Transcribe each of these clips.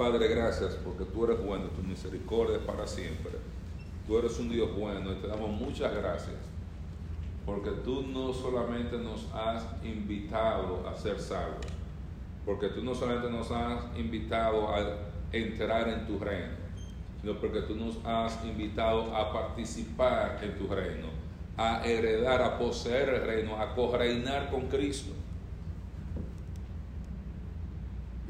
Padre, gracias porque tú eres bueno, tu misericordia es para siempre. Tú eres un Dios bueno y te damos muchas gracias porque tú no solamente nos has invitado a ser salvos, porque tú no solamente nos has invitado a entrar en tu reino, sino porque tú nos has invitado a participar en tu reino, a heredar, a poseer el reino, a correinar con Cristo.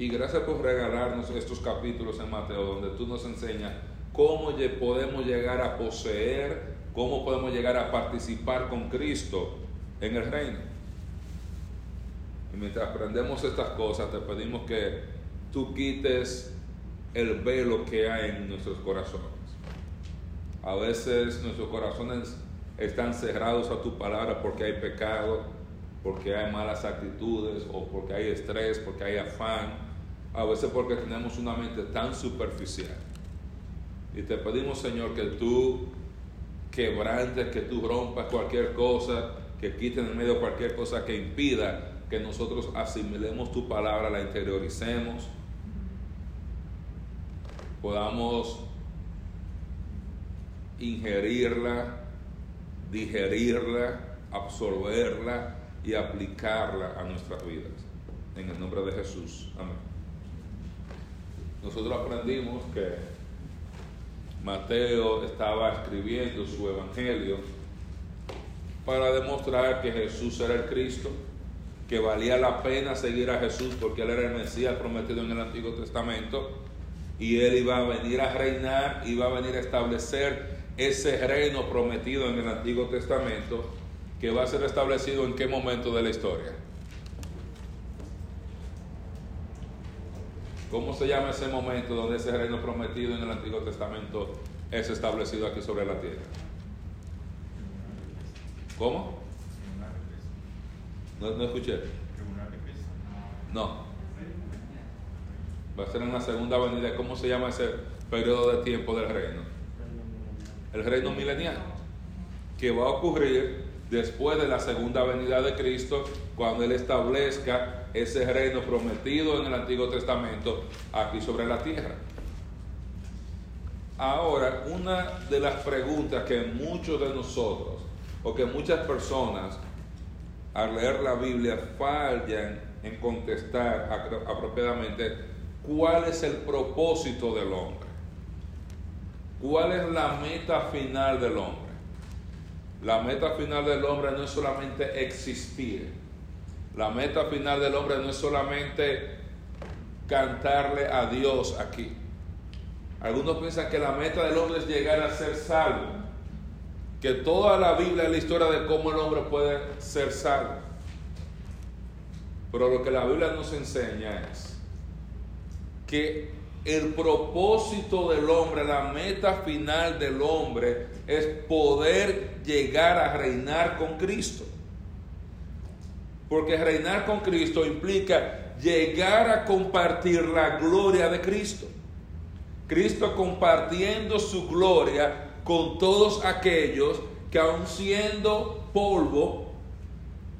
Y gracias por regalarnos estos capítulos en Mateo, donde tú nos enseñas cómo podemos llegar a poseer, cómo podemos llegar a participar con Cristo en el reino. Y mientras aprendemos estas cosas, te pedimos que tú quites el velo que hay en nuestros corazones. A veces nuestros corazones están cerrados a tu palabra porque hay pecado, porque hay malas actitudes o porque hay estrés, porque hay afán. A veces porque tenemos una mente tan superficial. Y te pedimos, Señor, que tú quebrantes, que tú rompas cualquier cosa, que quites en medio cualquier cosa que impida que nosotros asimilemos tu palabra, la interioricemos podamos ingerirla, digerirla, absorberla y aplicarla a nuestras vidas. En el nombre de Jesús. Amén. Nosotros aprendimos que Mateo estaba escribiendo su evangelio para demostrar que Jesús era el Cristo, que valía la pena seguir a Jesús porque Él era el Mesías prometido en el Antiguo Testamento y él iba a venir a reinar, iba a venir a establecer ese reino prometido en el Antiguo Testamento que va a ser establecido en qué momento de la historia. ¿Cómo se llama ese momento donde ese reino prometido en el Antiguo Testamento es establecido aquí sobre la tierra? ¿Cómo? No, no escuché. No va a ser en la segunda venida. ¿Cómo se llama ese periodo de tiempo del reino? El reino milenial, que va a ocurrir después de la segunda venida de Cristo, cuando Él establezca ese reino prometido en el Antiguo Testamento aquí sobre la tierra. Ahora, una de las preguntas que muchos de nosotros, o que muchas personas, al leer la Biblia, fallan en contestar apropiadamente, cuál es el propósito del hombre. ¿Cuál es la meta final del hombre? La meta final del hombre no es solamente existir. La meta final del hombre no es solamente cantarle a Dios aquí. Algunos piensan que la meta del hombre es llegar a ser salvo. Que toda la Biblia es la historia de cómo el hombre puede ser salvo. Pero lo que la Biblia nos enseña es que el propósito del hombre, la meta final del hombre es poder llegar a reinar con Cristo. Porque reinar con Cristo implica llegar a compartir la gloria de Cristo. Cristo compartiendo su gloria con todos aquellos que aun siendo polvo,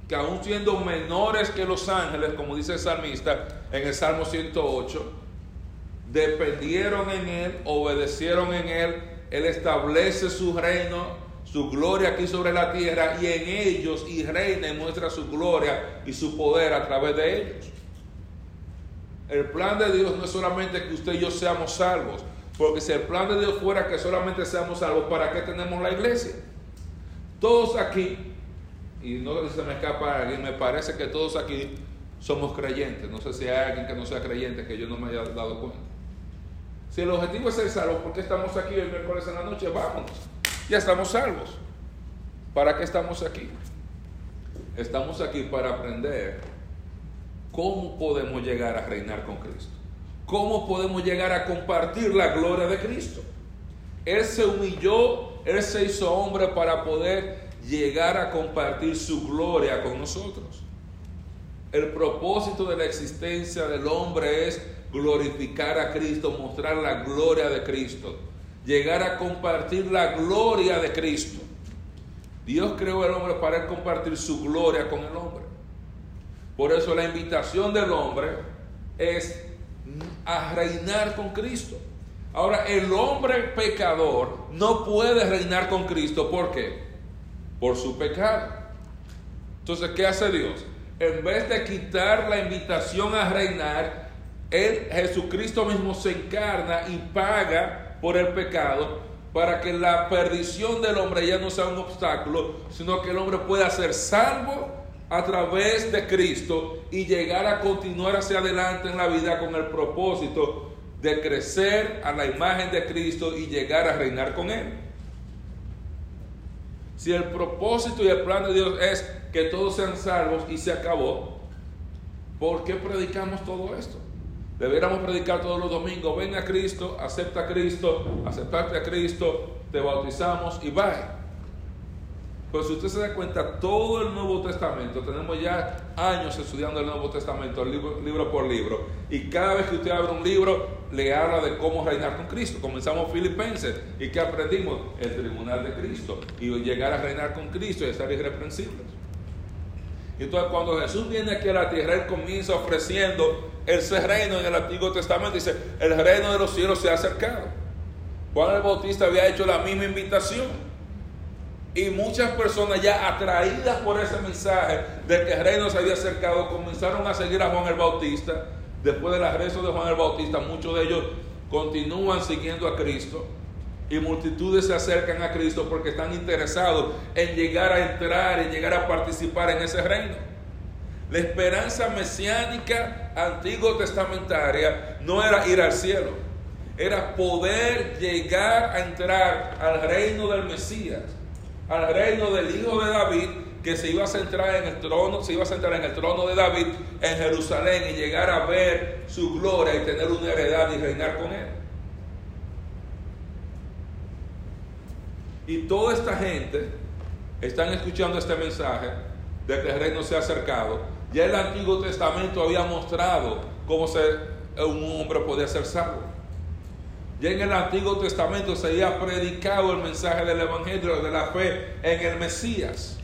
que aun siendo menores que los ángeles, como dice el salmista en el Salmo 108, dependieron en Él, obedecieron en Él, Él establece su reino, su gloria aquí sobre la tierra y en ellos y reina y muestra su gloria y su poder a través de ellos. El plan de Dios no es solamente que usted y yo seamos salvos, porque si el plan de Dios fuera que solamente seamos salvos, ¿para qué tenemos la iglesia? Todos aquí, y no se me escapa alguien, me parece que todos aquí somos creyentes. No sé si hay alguien que no sea creyente que yo no me haya dado cuenta. Si el objetivo es ser salvos, ¿por qué estamos aquí el miércoles en la noche? Vámonos. Ya estamos salvos. ¿Para qué estamos aquí? Estamos aquí para aprender cómo podemos llegar a reinar con Cristo. ¿Cómo podemos llegar a compartir la gloria de Cristo? Él se humilló, Él se hizo hombre para poder llegar a compartir su gloria con nosotros. El propósito de la existencia del hombre es glorificar a Cristo, mostrar la gloria de Cristo, llegar a compartir la gloria de Cristo. Dios creó al hombre para compartir su gloria con el hombre. Por eso la invitación del hombre es a reinar con Cristo. Ahora, el hombre pecador no puede reinar con Cristo. ¿Por qué? Por su pecado. Entonces, ¿qué hace Dios? En vez de quitar la invitación a reinar, él, Jesucristo mismo se encarna y paga por el pecado para que la perdición del hombre ya no sea un obstáculo, sino que el hombre pueda ser salvo a través de Cristo y llegar a continuar hacia adelante en la vida con el propósito de crecer a la imagen de Cristo y llegar a reinar con Él. Si el propósito y el plan de Dios es que todos sean salvos y se acabó, ¿por qué predicamos todo esto? Deberíamos predicar todos los domingos, ven a Cristo, acepta a Cristo, aceptarte a Cristo, te bautizamos y va. Pues si usted se da cuenta, todo el Nuevo Testamento, tenemos ya años estudiando el Nuevo Testamento, libro, libro, por libro, y cada vez que usted abre un libro, le habla de cómo reinar con Cristo. Comenzamos Filipenses, y que aprendimos? El tribunal de Cristo, y llegar a reinar con Cristo y estar irreprensibles. Entonces, cuando Jesús viene aquí a la tierra, Él comienza ofreciendo ese reino en el Antiguo Testamento. Dice, el reino de los cielos se ha acercado. Juan el Bautista había hecho la misma invitación. Y muchas personas ya atraídas por ese mensaje de que el reino se había acercado, comenzaron a seguir a Juan el Bautista. Después del arresto de Juan el Bautista, muchos de ellos continúan siguiendo a Cristo. Y multitudes se acercan a Cristo porque están interesados en llegar a entrar y llegar a participar en ese reino. La esperanza mesiánica antiguo testamentaria no era ir al cielo, era poder llegar a entrar al reino del Mesías, al reino del Hijo de David, que se iba a centrar en el trono, se iba a centrar en el trono de David en Jerusalén y llegar a ver su gloria y tener una heredad y reinar con él. Y toda esta gente están escuchando este mensaje de que el reino se ha acercado. Ya el Antiguo Testamento había mostrado cómo un hombre podía ser salvo. Ya en el Antiguo Testamento se había predicado el mensaje del Evangelio, de la fe en el Mesías.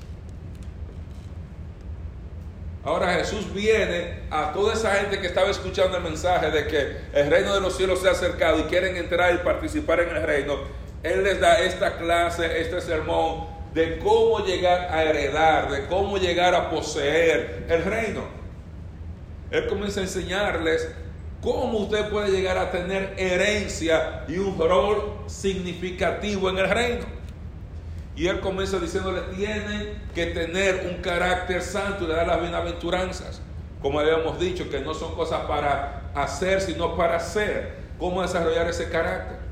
Ahora Jesús viene a toda esa gente que estaba escuchando el mensaje de que el reino de los cielos se ha acercado y quieren entrar y participar en el reino. Él les da esta clase, este sermón de cómo llegar a heredar, de cómo llegar a poseer el reino. Él comienza a enseñarles cómo usted puede llegar a tener herencia y un rol significativo en el reino. Y él comienza diciéndole, tienen que tener un carácter santo y le da las bienaventuranzas. Como habíamos dicho, que no son cosas para hacer, sino para hacer. ¿Cómo desarrollar ese carácter?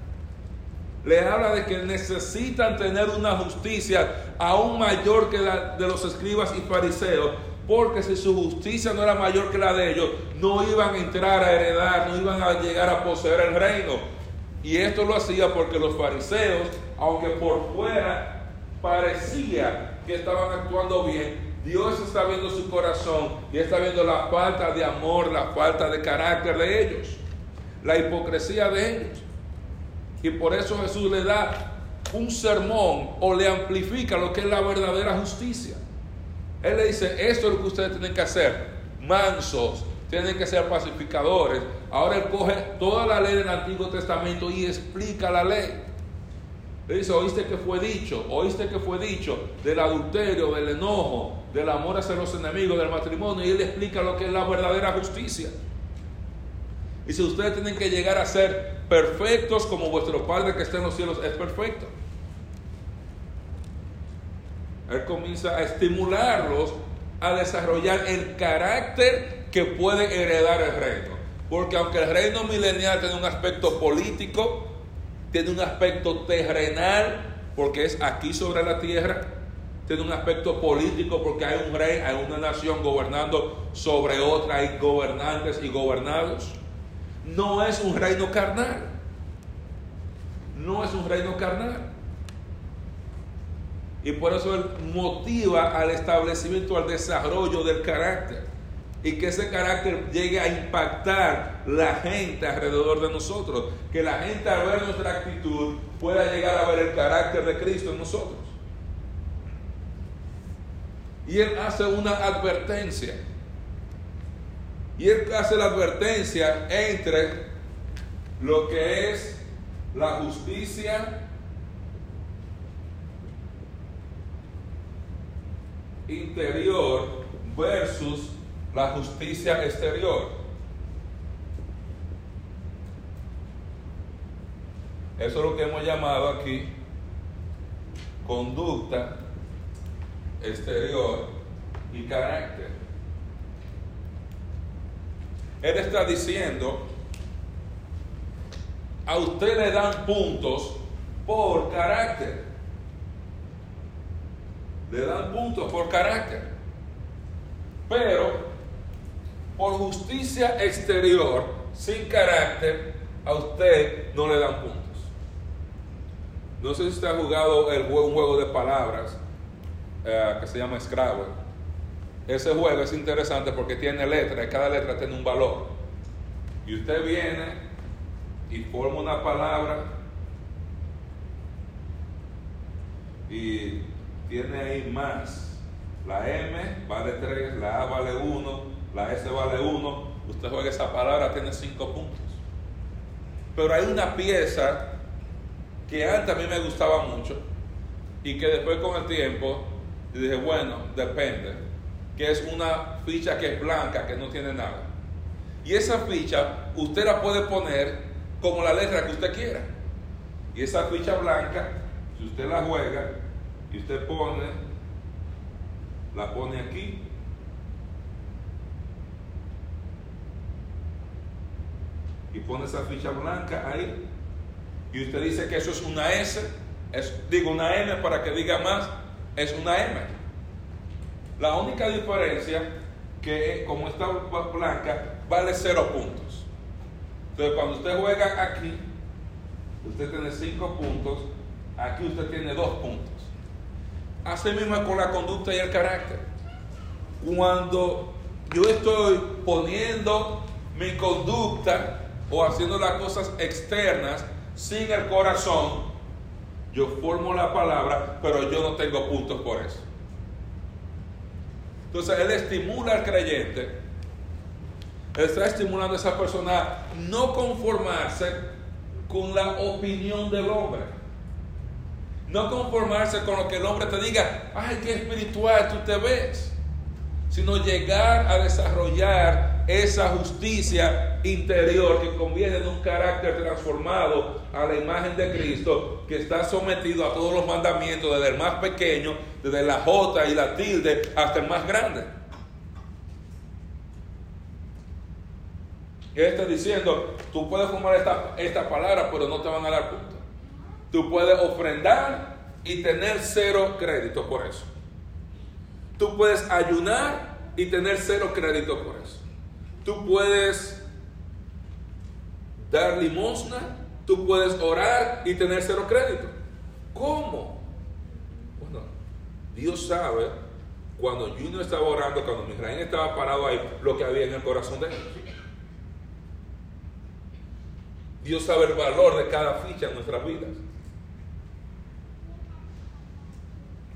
Le habla de que necesitan tener una justicia aún mayor que la de los escribas y fariseos, porque si su justicia no era mayor que la de ellos, no iban a entrar a heredar, no iban a llegar a poseer el reino. Y esto lo hacía porque los fariseos, aunque por fuera parecía que estaban actuando bien, Dios está viendo su corazón y está viendo la falta de amor, la falta de carácter de ellos, la hipocresía de ellos. Y por eso Jesús le da un sermón o le amplifica lo que es la verdadera justicia. Él le dice, esto es lo que ustedes tienen que hacer, mansos, tienen que ser pacificadores. Ahora él coge toda la ley del Antiguo Testamento y explica la ley. Le dice, oíste que fue dicho, oíste que fue dicho del adulterio, del enojo, del amor hacia los enemigos, del matrimonio, y él explica lo que es la verdadera justicia. Y si ustedes tienen que llegar a ser perfectos como vuestro Padre que está en los cielos es perfecto. Él comienza a estimularlos a desarrollar el carácter que puede heredar el reino. Porque aunque el reino milenial tiene un aspecto político, tiene un aspecto terrenal, porque es aquí sobre la tierra, tiene un aspecto político porque hay un rey, hay una nación gobernando sobre otra, hay gobernantes y gobernados no es un reino carnal. No es un reino carnal. Y por eso él motiva al establecimiento, al desarrollo del carácter. Y que ese carácter llegue a impactar la gente alrededor de nosotros. Que la gente al ver nuestra actitud pueda llegar a ver el carácter de Cristo en nosotros. Y él hace una advertencia. Y él hace la advertencia entre lo que es la justicia interior versus la justicia exterior. Eso es lo que hemos llamado aquí conducta exterior y carácter. Él está diciendo, a usted le dan puntos por carácter. Le dan puntos por carácter. Pero por justicia exterior, sin carácter, a usted no le dan puntos. No sé si usted ha jugado el juego, un juego de palabras eh, que se llama Scrabble. Ese juego es interesante porque tiene letras cada letra tiene un valor. Y usted viene y forma una palabra y tiene ahí más. La M vale 3, la A vale 1, la S vale 1. Usted juega esa palabra, tiene 5 puntos. Pero hay una pieza que antes a mí me gustaba mucho y que después con el tiempo dije, bueno, depende, que es una ficha que es blanca, que no tiene nada. Y esa ficha usted la puede poner como la letra que usted quiera. Y esa ficha blanca, si usted la juega y usted pone, la pone aquí. Y pone esa ficha blanca ahí y usted dice que eso es una S, es, digo una M para que diga más, es una M. La única diferencia que como está blanca vale cero puntos. Entonces cuando usted juega aquí, usted tiene cinco puntos, aquí usted tiene dos puntos. Así mismo con la conducta y el carácter. Cuando yo estoy poniendo mi conducta o haciendo las cosas externas sin el corazón, yo formo la palabra, pero yo no tengo puntos por eso. Entonces él estimula al creyente, él está estimulando a esa persona a no conformarse con la opinión del hombre. No conformarse con lo que el hombre te diga, ay, qué espiritual tú te ves, sino llegar a desarrollar esa justicia interior que conviene en un carácter transformado a la imagen de Cristo, que está sometido a todos los mandamientos, desde el más pequeño, desde la J y la tilde, hasta el más grande. Él está diciendo, tú puedes formar esta, esta palabra, pero no te van a dar punto. Tú puedes ofrendar y tener cero crédito por eso. Tú puedes ayunar y tener cero crédito por eso. Tú puedes dar limosna, tú puedes orar y tener cero crédito. ¿Cómo? Bueno, Dios sabe cuando Junior estaba orando, cuando Misraín estaba parado ahí, lo que había en el corazón de él. Dios sabe el valor de cada ficha en nuestras vidas.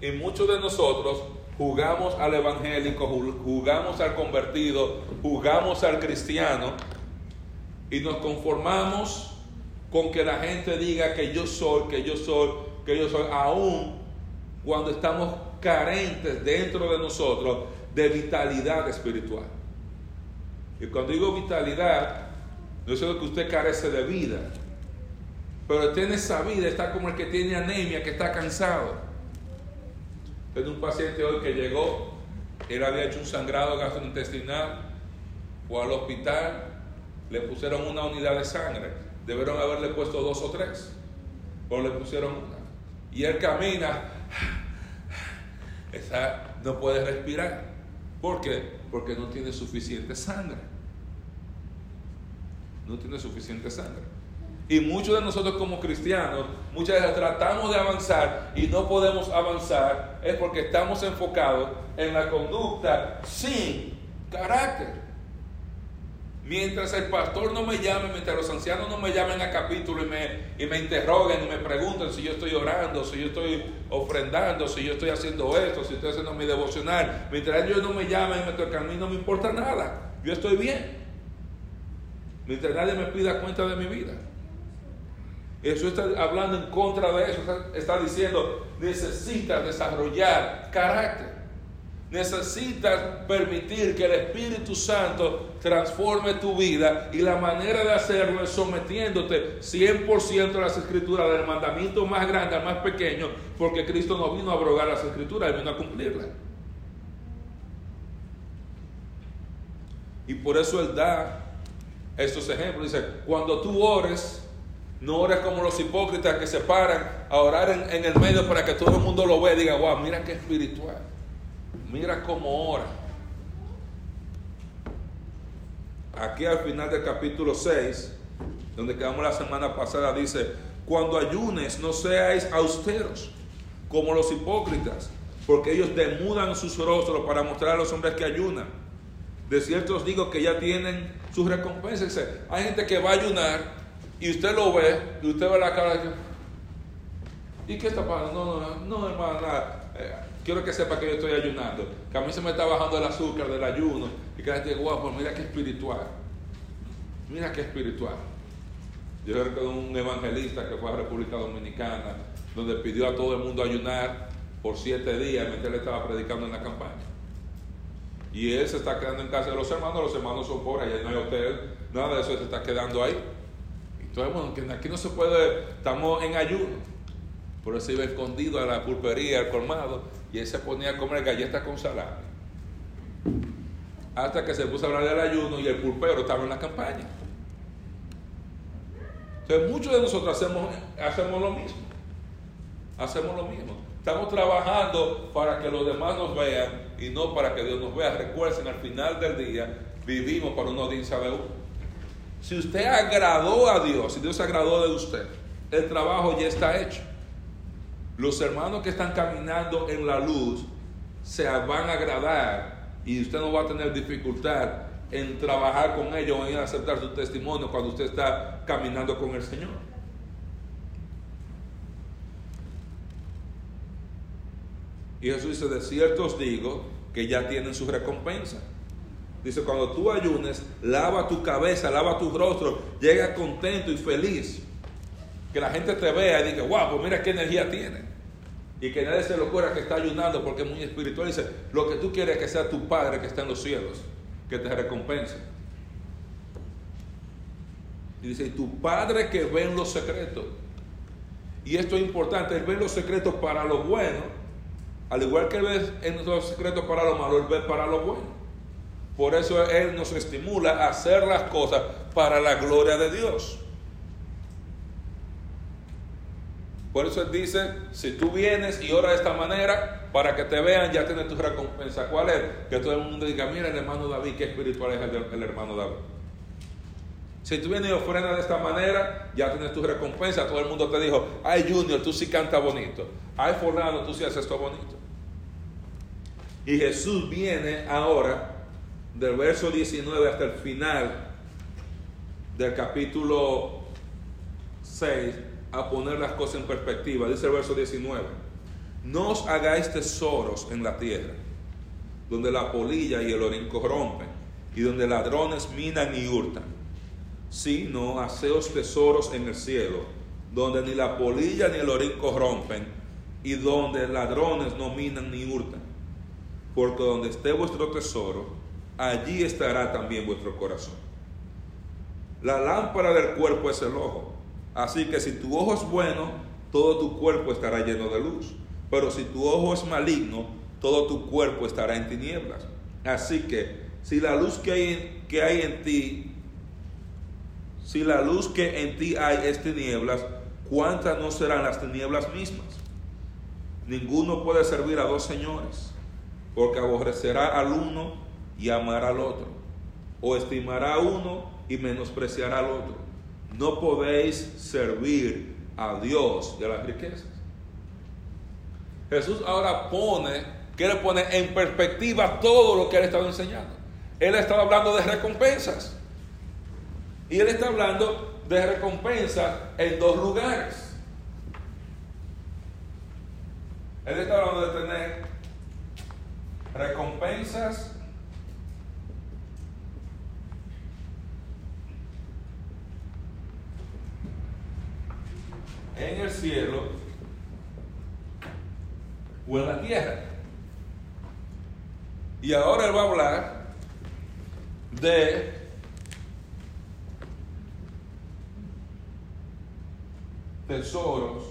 Y muchos de nosotros jugamos al evangélico, jugamos al convertido, jugamos al cristiano y nos conformamos con que la gente diga que yo soy, que yo soy, que yo soy, aún cuando estamos carentes dentro de nosotros de vitalidad espiritual. Y cuando digo vitalidad, no es que usted carece de vida, pero tiene esa vida, está como el que tiene anemia, que está cansado. Tengo un paciente hoy que llegó, él había hecho un sangrado gastrointestinal, fue al hospital, le pusieron una unidad de sangre, debieron haberle puesto dos o tres, pero le pusieron una. Y él camina, esa, no puede respirar. ¿Por qué? Porque no tiene suficiente sangre. No tiene suficiente sangre. Y muchos de nosotros como cristianos, muchas veces tratamos de avanzar y no podemos avanzar, es porque estamos enfocados en la conducta sin carácter. Mientras el pastor no me llame, mientras los ancianos no me llamen a capítulo y me, y me interroguen y me pregunten si yo estoy orando, si yo estoy ofrendando, si yo estoy haciendo esto, si estoy haciendo mi devocional, mientras ellos no me llamen y me tocan a no me importa nada. yo estoy bien. Mientras nadie me pida cuenta de mi vida. Eso está hablando en contra de eso. Está, diciendo, necesitas desarrollar carácter. Necesitas permitir que el Espíritu Santo transforme tu vida y la manera de hacerlo es sometiéndote 100% a las escrituras, del mandamiento más grande al más pequeño, porque Cristo no vino a abrogar las escrituras, Él vino a cumplirlas. Y por eso Él da estos ejemplos. Dice, cuando tú ores, no ores como los hipócritas que se paran a orar en, el medio para que todo el mundo lo vea y diga, wow, mira qué espiritual. Mira cómo ora. Aquí al final del capítulo 6, donde quedamos la semana pasada, dice, cuando ayunes no seáis austeros como los hipócritas, porque ellos demudan sus rostros para mostrar a los hombres que ayunan. De cierto os digo que ya tienen sus recompensas. Hay gente que va a ayunar y usted lo ve, y usted ve la cara de que, ¿y qué está pasando? No, no, no, hermano, nada. Eh, quiero que sepa que yo estoy ayunando, que a mí se me está bajando el azúcar del ayuno, y que la gente dice, guapo, mira qué espiritual, mira qué espiritual. Yo recuerdo un evangelista que fue a República Dominicana, donde pidió a todo el mundo ayunar por siete días, mientras él estaba predicando en la campaña. Y él se está quedando en casa de los hermanos, los hermanos son pobres, allá no hay hotel, nada de eso se está quedando ahí. Entonces, bueno, aquí no se puede, estamos en ayuno. Por eso iba escondido a la pulpería, al colmado, y él se ponía a comer galletas con salami. Hasta que se puso a hablar del ayuno y el pulpero estaba en la campaña. Entonces muchos de nosotros hacemos, hacemos lo mismo. Hacemos lo mismo. Estamos trabajando para que los demás nos vean y no para que Dios nos vea. Recuerden, al final del día vivimos para una audiencia de uno. Si usted agradó a Dios, si Dios agradó de usted, el trabajo ya está hecho. Los hermanos que están caminando en la luz se van a agradar y usted no va a tener dificultad en trabajar con ellos o en aceptar su testimonio cuando usted está caminando con el Señor. Y Jesús dice, de cierto os digo que ya tienen su recompensa. Dice, cuando tú ayunes, lava tu cabeza, lava tu rostro, llega contento y feliz. Que la gente te vea y diga, wow, pues mira qué energía tiene. Y que nadie se lo ocurra que está ayunando porque es muy espiritual. Dice, lo que tú quieres es que sea tu Padre que está en los cielos, que te recompense. Y dice, y tu Padre que ve en los secretos. Y esto es importante, Él ve los secretos para lo bueno, al igual que ve en los secretos para lo malo, Él ve para lo bueno. Por eso Él nos estimula a hacer las cosas para la gloria de Dios. Por eso Él dice, si tú vienes y oras de esta manera, para que te vean, ya tienes tu recompensa. ¿Cuál es? Que todo el mundo diga, mira el hermano David, qué espiritual es el, hermano David. Si tú vienes y ofrendas de esta manera, ya tienes tu recompensa. Todo el mundo te dijo, ay Junior, tú sí cantas bonito. Ay Forlano, tú sí haces esto bonito. Y Jesús viene ahora del verso 19 hasta el final del capítulo 6 a poner las cosas en perspectiva. Dice el verso 19, no os hagáis tesoros en la tierra, donde la polilla y el orín corrompen, y donde ladrones minan y hurtan, sino haceos tesoros en el cielo, donde ni la polilla ni el orín corrompen, y donde ladrones no minan ni hurtan. Porque donde esté vuestro tesoro, allí estará también vuestro corazón. La lámpara del cuerpo es el ojo. Así que si tu ojo es bueno, todo tu cuerpo estará lleno de luz. Pero si tu ojo es maligno, todo tu cuerpo estará en tinieblas. Así que si la luz que hay, que hay en ti, si la luz que en ti hay es tinieblas, ¿cuántas no serán las tinieblas mismas? Ninguno puede servir a dos señores, porque aborrecerá al uno y amar al otro, o estimará a uno y menospreciará al otro. No podéis servir a Dios y a las riquezas. Jesús ahora pone, quiere poner en perspectiva todo lo que él estaba enseñando. Él estaba hablando de recompensas. Y él está hablando de recompensas en dos lugares. Él está hablando de tener recompensas en el cielo o en la tierra. Y ahora él va a hablar de tesoros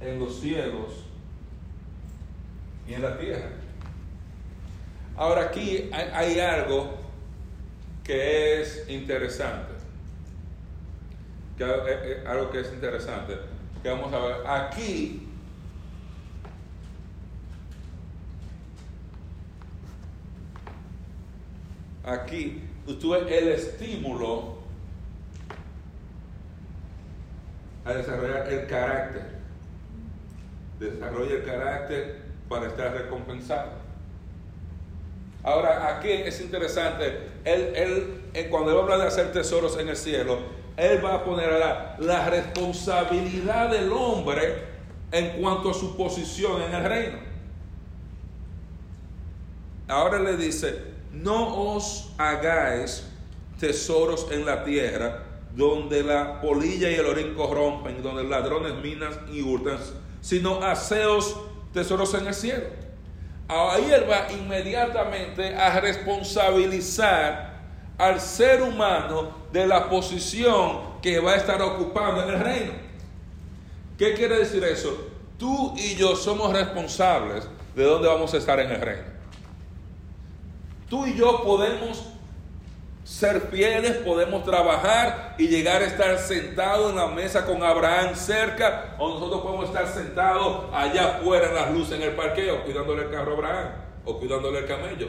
en los cielos y en la tierra. Ahora aquí hay, algo que es interesante. Eh, eh, algo que es interesante. Que vamos a ver. Aquí aquí tuve el estímulo a desarrollar el carácter. Desarrolla el carácter para estar recompensado. Ahora, aquí es interesante, él, él, cuando él habla de hacer tesoros en el cielo, él va a poner la, responsabilidad del hombre en cuanto a su posición en el reino. Ahora le dice, no os hagáis tesoros en la tierra, donde la polilla y el orín corrompen, donde ladrones minas y hurtan, sino haceos tesoros en el cielo. Ahí él va inmediatamente a responsabilizar al ser humano de la posición que va a estar ocupando en el reino. ¿Qué quiere decir eso? Tú y yo somos responsables de dónde vamos a estar en el reino. Tú y yo podemos ser fieles, podemos trabajar y llegar a estar sentados en la mesa con Abraham cerca, o nosotros podemos estar sentados allá afuera en las luces en el parqueo, cuidándole el carro a Abraham o cuidándole el camello.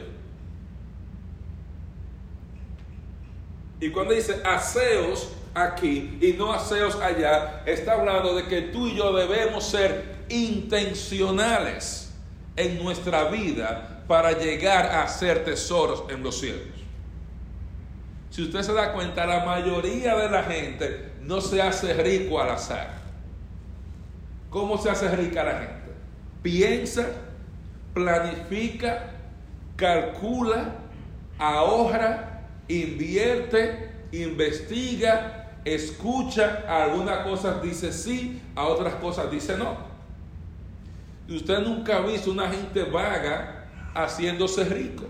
Y cuando dice aseos aquí y no aseos allá, está hablando de que tú y yo debemos ser intencionales en nuestra vida para llegar a hacer tesoros en los cielos. Si usted se da cuenta, la mayoría de la gente no se hace rico al azar. ¿Cómo se hace rica la gente? Piensa, planifica, calcula, ahorra, invierte, investiga, escucha, a algunas cosas dice sí, a otras cosas dice no. Y usted nunca ha visto una gente vaga haciéndose rico.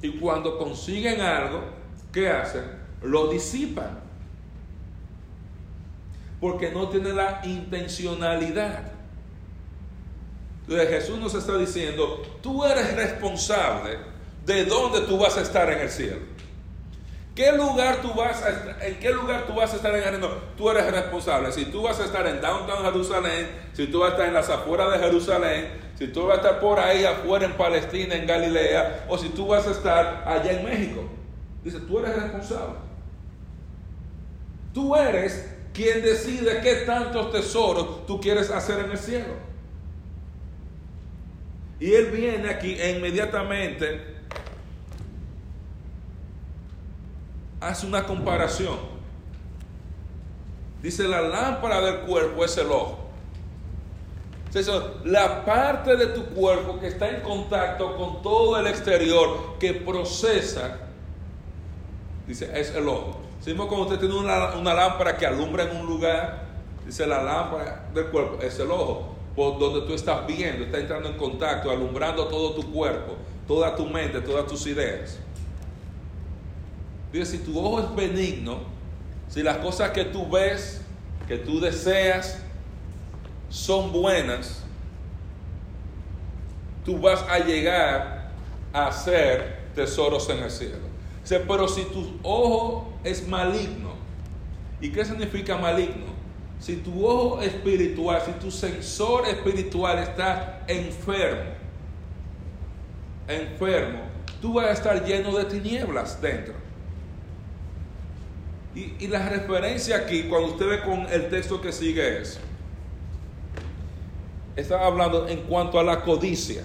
Y cuando consiguen algo, ¿qué hacen? Lo disipan. Porque no tienen la intencionalidad. Entonces Jesús nos está diciendo, tú eres responsable de dónde tú vas a estar en el cielo. ¿Qué lugar tú vas a, ¿En qué lugar tú vas a estar en el reino? Tú eres responsable. Si tú vas a estar en downtown Jerusalén, si tú vas a estar en las afueras de Jerusalén, si tú vas a estar por ahí afuera en Palestina, en Galilea, o si tú vas a estar allá en México. Dice, tú eres responsable. Tú eres quien decide qué tantos tesoros tú quieres hacer en el cielo. Y él viene aquí e inmediatamente hace una comparación. Dice, la lámpara del cuerpo es el ojo. La parte de tu cuerpo que está en contacto con todo el exterior, que procesa, dice, es el ojo. Si cuando usted tiene una, una, lámpara que alumbra en un lugar, dice, la lámpara del cuerpo es el ojo, por donde tú estás viendo, está entrando en contacto, alumbrando todo tu cuerpo, toda tu mente, todas tus ideas. Dice, si tu ojo es benigno, si las cosas que tú ves, que tú deseas, son buenas, tú vas a llegar a hacer tesoros en el cielo. Dice, pero si tu ojo es maligno, ¿y qué significa maligno? Si tu ojo espiritual, si tu sensor espiritual está enfermo, enfermo, tú vas a estar lleno de tinieblas dentro. Y, la referencia aquí, cuando usted ve con el texto que sigue es, está hablando en cuanto a la codicia.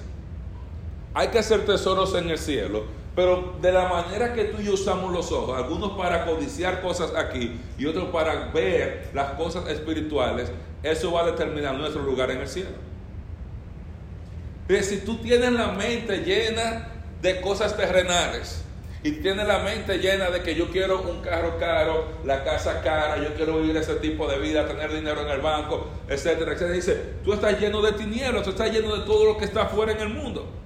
Hay que hacer tesoros en el cielo, pero de la manera que tú y yo usamos los ojos, algunos para codiciar cosas aquí y otros para ver las cosas espirituales, eso va a determinar nuestro lugar en el cielo. Pero si tú tienes la mente llena de cosas terrenales, Y tiene la mente llena de que yo quiero un carro caro, la casa cara, yo quiero vivir ese tipo de vida, tener dinero en el banco, etcétera, etcétera. Dice, tú estás lleno de tinieblas, tú estás lleno de todo lo que está afuera en el mundo.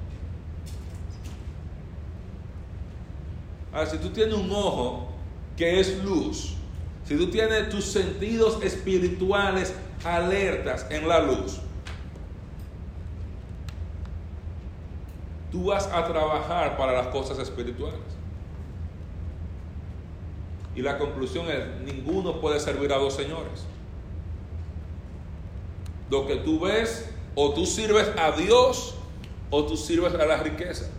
Ahora, si tú tienes un ojo que es luz, si tú tienes tus sentidos espirituales alertas en la luz, tú vas a trabajar para las cosas espirituales. Y la conclusión es, ninguno puede servir a dos señores. Lo que tú ves, o tú sirves a Dios o tú sirves a la riqueza.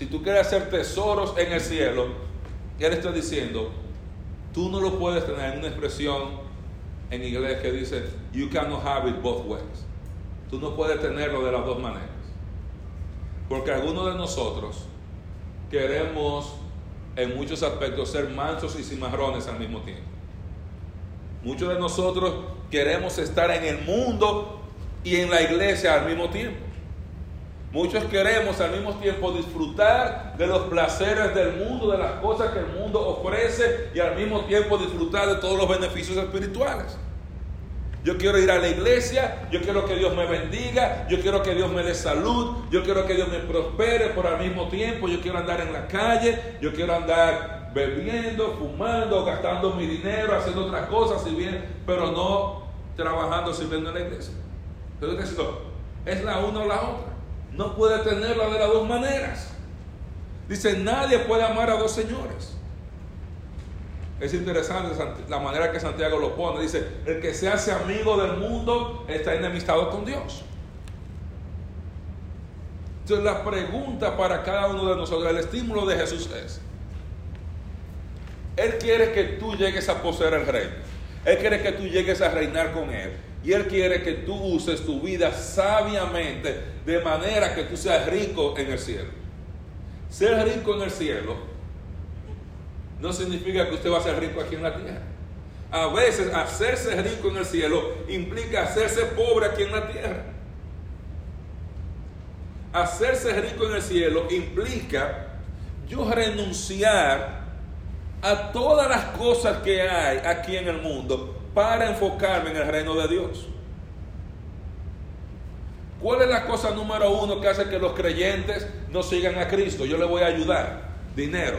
Si tú quieres hacer tesoros en el cielo, ¿qué le estoy diciendo? Tú no lo puedes tener en una expresión en inglés que dice, you cannot have it both ways. Tú no puedes tenerlo de las dos maneras. Porque algunos de nosotros queremos en muchos aspectos ser mansos y cimarrones al mismo tiempo. Muchos de nosotros queremos estar en el mundo y en la iglesia al mismo tiempo. Muchos queremos al mismo tiempo disfrutar de los placeres del mundo, de las cosas que el mundo ofrece y al mismo tiempo disfrutar de todos los beneficios espirituales. Yo quiero ir a la iglesia, yo quiero que Dios me bendiga, yo quiero que Dios me dé salud, yo quiero que Dios me prospere, pero al mismo tiempo yo quiero andar en la calle, yo quiero andar bebiendo, fumando, gastando mi dinero, haciendo otras cosas, si bien, pero no trabajando, sirviendo en la iglesia. Entonces, es la una o la otra. No puede tenerla de las dos maneras. Dice, nadie puede amar a dos señores. Es interesante la manera que Santiago lo pone. Dice, el que se hace amigo del mundo está enemistado con Dios. Entonces la pregunta para cada uno de nosotros, el estímulo de Jesús es, Él quiere que tú llegues a poseer el reino. Él quiere que tú llegues a reinar con Él. Y Él quiere que tú uses tu vida sabiamente de manera que tú seas rico en el cielo. Ser rico en el cielo no significa que usted va a ser rico aquí en la tierra. A veces hacerse rico en el cielo implica hacerse pobre aquí en la tierra. Hacerse rico en el cielo implica yo renunciar a todas las cosas que hay aquí en el mundo para enfocarme en el reino de Dios. ¿Cuál es la cosa número uno que hace que los creyentes no sigan a Cristo? Yo le voy a ayudar. Dinero.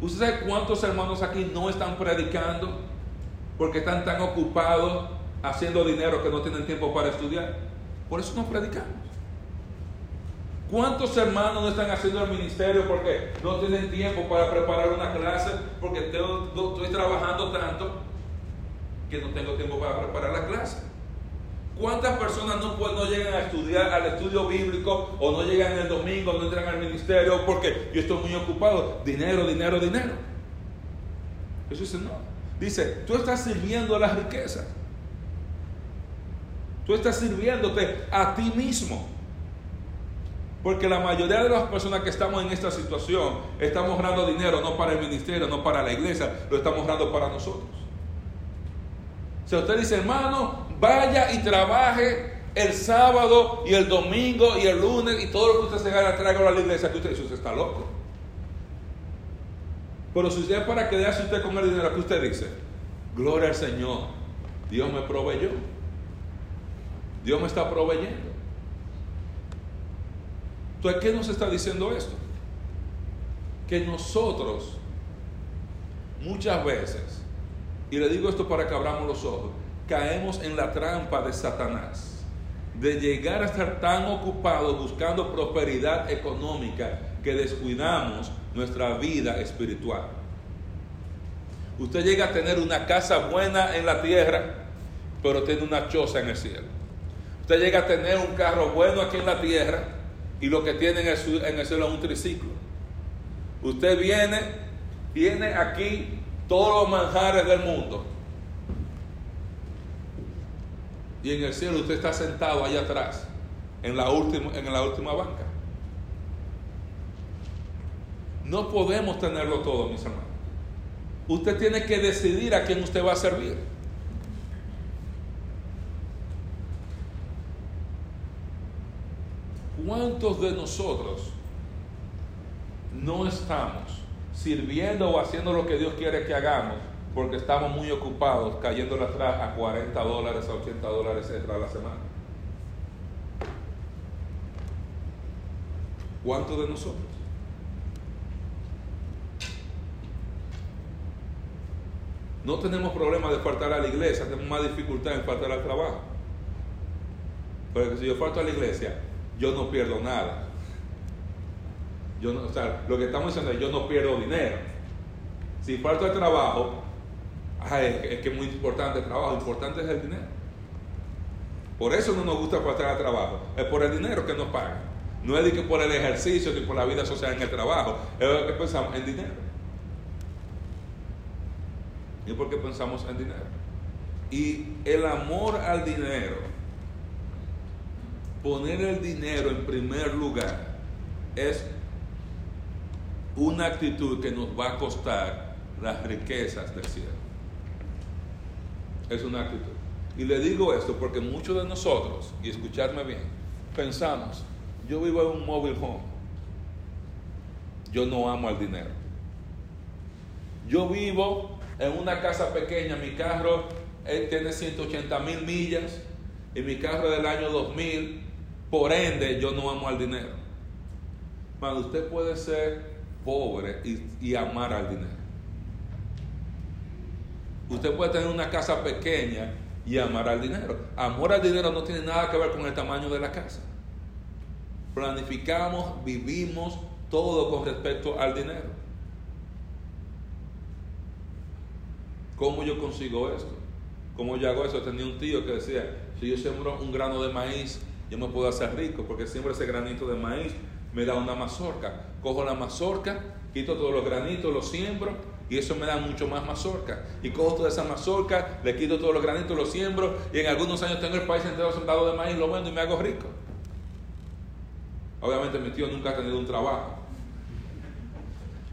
¿Usted sabe cuántos hermanos aquí no están predicando porque están tan ocupados haciendo dinero que no tienen tiempo para estudiar? Por eso no predicamos. ¿Cuántos hermanos no están haciendo el ministerio porque no tienen tiempo para preparar una clase? Porque estoy trabajando tanto que no tengo tiempo para preparar la clase. ¿Cuántas personas no, pues, no llegan a estudiar al estudio bíblico o no llegan el domingo, no entran al ministerio porque yo estoy muy ocupado? Dinero, dinero, dinero. Eso dice no. Dice, tú estás sirviendo a las riquezas. Tú estás sirviéndote a ti mismo. Porque la mayoría de las personas que estamos en esta situación estamos ahorrando dinero no para el ministerio, no para la iglesia, lo estamos ahorrando para nosotros. Si usted dice, hermano, vaya y trabaje el sábado y el domingo y el lunes y todo lo que usted se gana, traiga a la iglesia, que usted dice, usted está loco. Pero si usted para quedarse usted con el dinero, que usted dice, gloria al Señor, Dios me proveyó. Dios me está proveyendo. Entonces, ¿qué nos está diciendo esto? Que nosotros muchas veces, y le digo esto para que abramos los ojos, caemos en la trampa de Satanás de llegar a estar tan ocupados buscando prosperidad económica que descuidamos nuestra vida espiritual. Usted llega a tener una casa buena en la tierra, pero tiene una choza en el cielo. Usted llega a tener un carro bueno aquí en la tierra y lo que tiene en el, cielo es un triciclo. Usted viene, tiene aquí todos los manjares del mundo, y en el cielo usted está sentado allá atrás, en la última, en la última banca. No podemos tenerlo todo, mis hermanos. Usted tiene que decidir a quién usted va a servir. ¿Cuántos de nosotros no estamos sirviendo o haciendo lo que Dios quiere que hagamos porque estamos muy ocupados cayendo atrás a 40 dólares, a 80 dólares extra a la semana. ¿Cuántos de nosotros? No tenemos problema de faltar a la iglesia, tenemos más dificultad en faltar al trabajo. Porque si yo falto a la iglesia, yo no pierdo nada. Yo no, o sea, lo que estamos diciendo es yo no pierdo dinero. Si falto al trabajo, es, que es muy importante el trabajo, importante es el dinero. Por eso no nos gusta faltar al trabajo, es por el dinero que nos pagan. No es que por el ejercicio ni por la vida social en el trabajo, es que pensamos en dinero. Y porque pensamos en dinero. Y el amor al dinero, poner el dinero en primer lugar, es una actitud que nos va a costar las riquezas del cielo. Es una actitud. Y le digo esto porque muchos de nosotros, y escuchadme bien, pensamos, yo vivo en un mobile home, yo no amo el dinero. Yo vivo en una casa pequeña, mi carro tiene 180 mil millas y mi carro es del año 2000, por ende yo no amo al dinero. Pero usted puede ser pobre y amar al dinero. Usted puede tener una casa pequeña y amar al dinero. Amor al dinero no tiene nada que ver con el tamaño de la casa. Planificamos, vivimos todo con respecto al dinero. ¿Cómo yo consigo esto? ¿Cómo yo hago eso? Tenía un tío que decía, si yo siembro un grano de maíz, yo me puedo hacer rico, porque siempre ese granito de maíz me da una mazorca. Cojo la mazorca, quito todos los granitos, los siembro y eso me da mucho más mazorca. Y cojo toda esa mazorca, le quito todos los granitos, los siembro y en algunos años tengo el país entero sembrado de maíz, lo vendo y me hago rico. Obviamente mi tío nunca ha tenido un trabajo.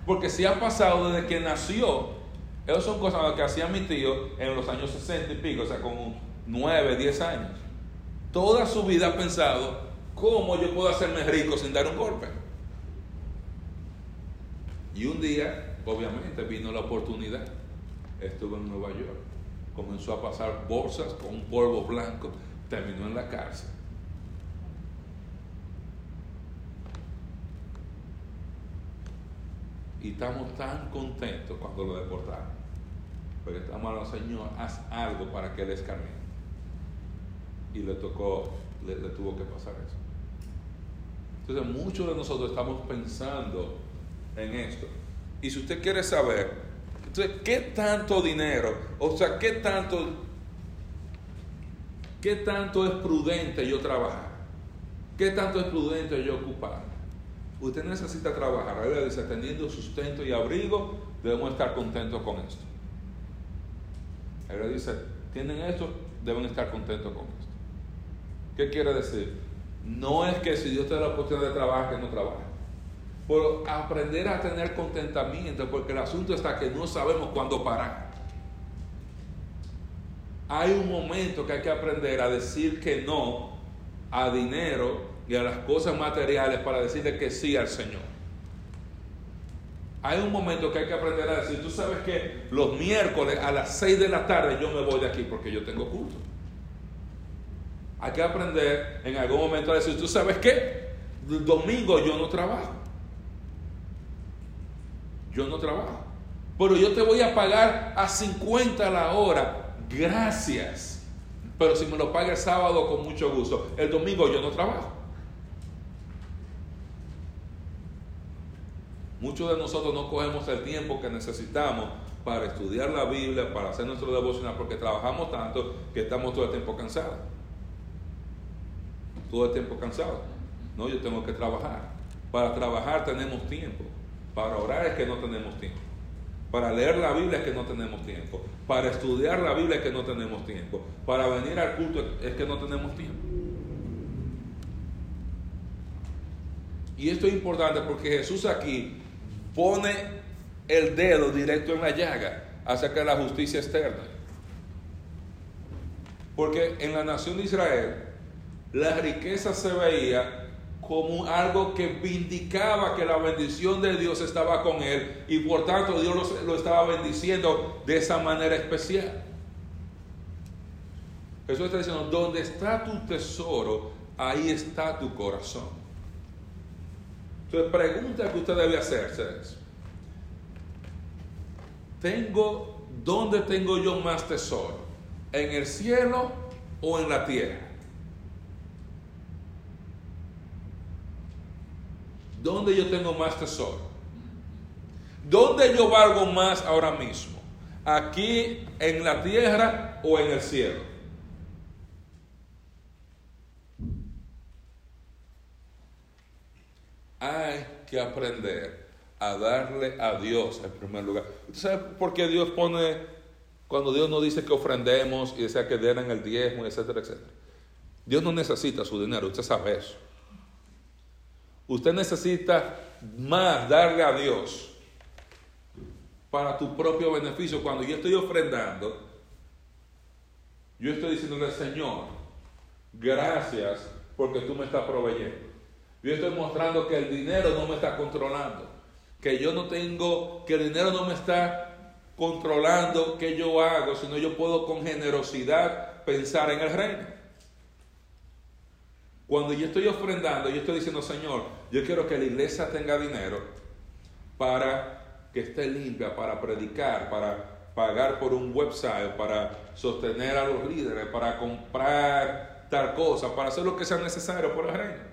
Porque si ha pasado desde que nació, esas son cosas que hacía mi tío en los años 60 y pico, o sea, con 9, 10 años. Toda su vida ha pensado, ¿cómo yo puedo hacerme rico sin dar un golpe? Y un día Obviamente vino la oportunidad. Estuvo en Nueva York. Comenzó a pasar bolsas con un polvo blanco. Terminó en la cárcel. Y estamos tan contentos cuando lo deportaron. Porque estamos los Señor, haz algo para que él escarmine. Y le tocó, le tuvo que pasar eso. Entonces muchos de nosotros estamos pensando en esto. Y si usted quiere saber, entonces, ¿qué tanto dinero? O sea, ¿qué tanto, qué tanto es prudente yo trabajar? ¿Qué tanto es prudente yo ocupar? Usted necesita trabajar. A ver, dice, teniendo sustento y abrigo, debemos estar contentos con esto. A dice, tienen esto, deben estar contentos con esto. ¿Qué quiere decir? No es que si Dios te da la oportunidad de trabajar, que no trabaje por aprender a tener contentamiento, porque el asunto está que no sabemos cuándo parar. Hay un momento que hay que aprender a decir que no a dinero y a las cosas materiales para decirle que sí al Señor. Hay un momento que hay que aprender a decir, tú sabes que los miércoles a las 6 de la tarde yo me voy de aquí porque yo tengo culto. Hay que aprender en algún momento a decir, tú sabes qué, el domingo yo no trabajo yo no trabajo. Pero yo te voy a pagar a 50 la hora. Gracias. Pero si me lo paga el sábado, con mucho gusto. El domingo yo no trabajo. Muchos de nosotros no cogemos el tiempo que necesitamos para estudiar la Biblia, para hacer nuestro devocional, porque trabajamos tanto que estamos todo el tiempo cansados. Todo el tiempo cansados. No, yo tengo que trabajar. Para trabajar tenemos tiempo. Para orar es que no tenemos tiempo. Para leer la Biblia es que no tenemos tiempo. Para estudiar la Biblia es que no tenemos tiempo. Para venir al culto es que no tenemos tiempo. Y esto es importante porque Jesús aquí pone el dedo directo en la llaga acerca de la justicia externa. Porque en la nación de Israel la riqueza se veía como algo que vindicaba que la bendición de Dios estaba con él y por tanto Dios lo, estaba bendiciendo de esa manera especial. Jesús está diciendo, donde está tu tesoro, ahí está tu corazón. Entonces, pregunta que usted debe hacerse es, ¿tengo, ¿dónde tengo yo más tesoro? ¿En el cielo o en la tierra? ¿Dónde yo tengo más tesoro? ¿Dónde yo valgo más ahora mismo? ¿Aquí en la tierra o en el cielo? hay que aprender a darle a Dios en primer lugar. ¿Sabe por qué Dios pone, cuando Dios nos dice que ofrendemos y desea que den el diezmo, etcétera, etcétera? Dios no necesita su dinero, usted sabe eso. Usted necesita más darle a Dios para tu propio beneficio. Cuando yo estoy ofrendando, yo estoy diciéndole, Señor, gracias porque tú me estás proveyendo. Yo estoy mostrando que el dinero no me está controlando, que yo no tengo, que el dinero no me está controlando qué yo hago, sino yo puedo con generosidad pensar en el reino. Cuando yo estoy ofrendando, yo estoy diciendo, Señor, yo quiero que la iglesia tenga dinero para que esté limpia, para predicar, para pagar por un website, para sostener a los líderes, para comprar tal cosa, para hacer lo que sea necesario por el reino.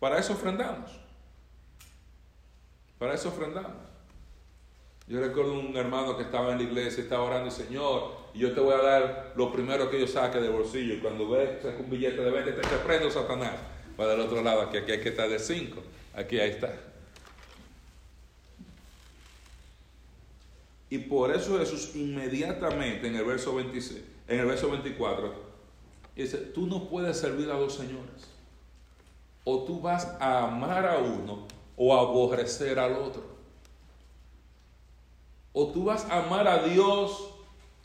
Para eso ofrendamos. Para eso ofrendamos. Yo recuerdo un hermano que estaba en la iglesia, estaba orando, Señor, y yo te voy a dar lo primero que yo saque del bolsillo. Y cuando ves, saca un billete de 20, te, te prendo Satanás. Para el otro lado, aquí, aquí hay que estar de 5. Aquí ahí está. Y por eso Jesús inmediatamente en el verso 26, en el verso 24, dice, tú no puedes servir a dos señores o tú vas a amar a uno o a aborrecer al otro. O tú vas a amar a Dios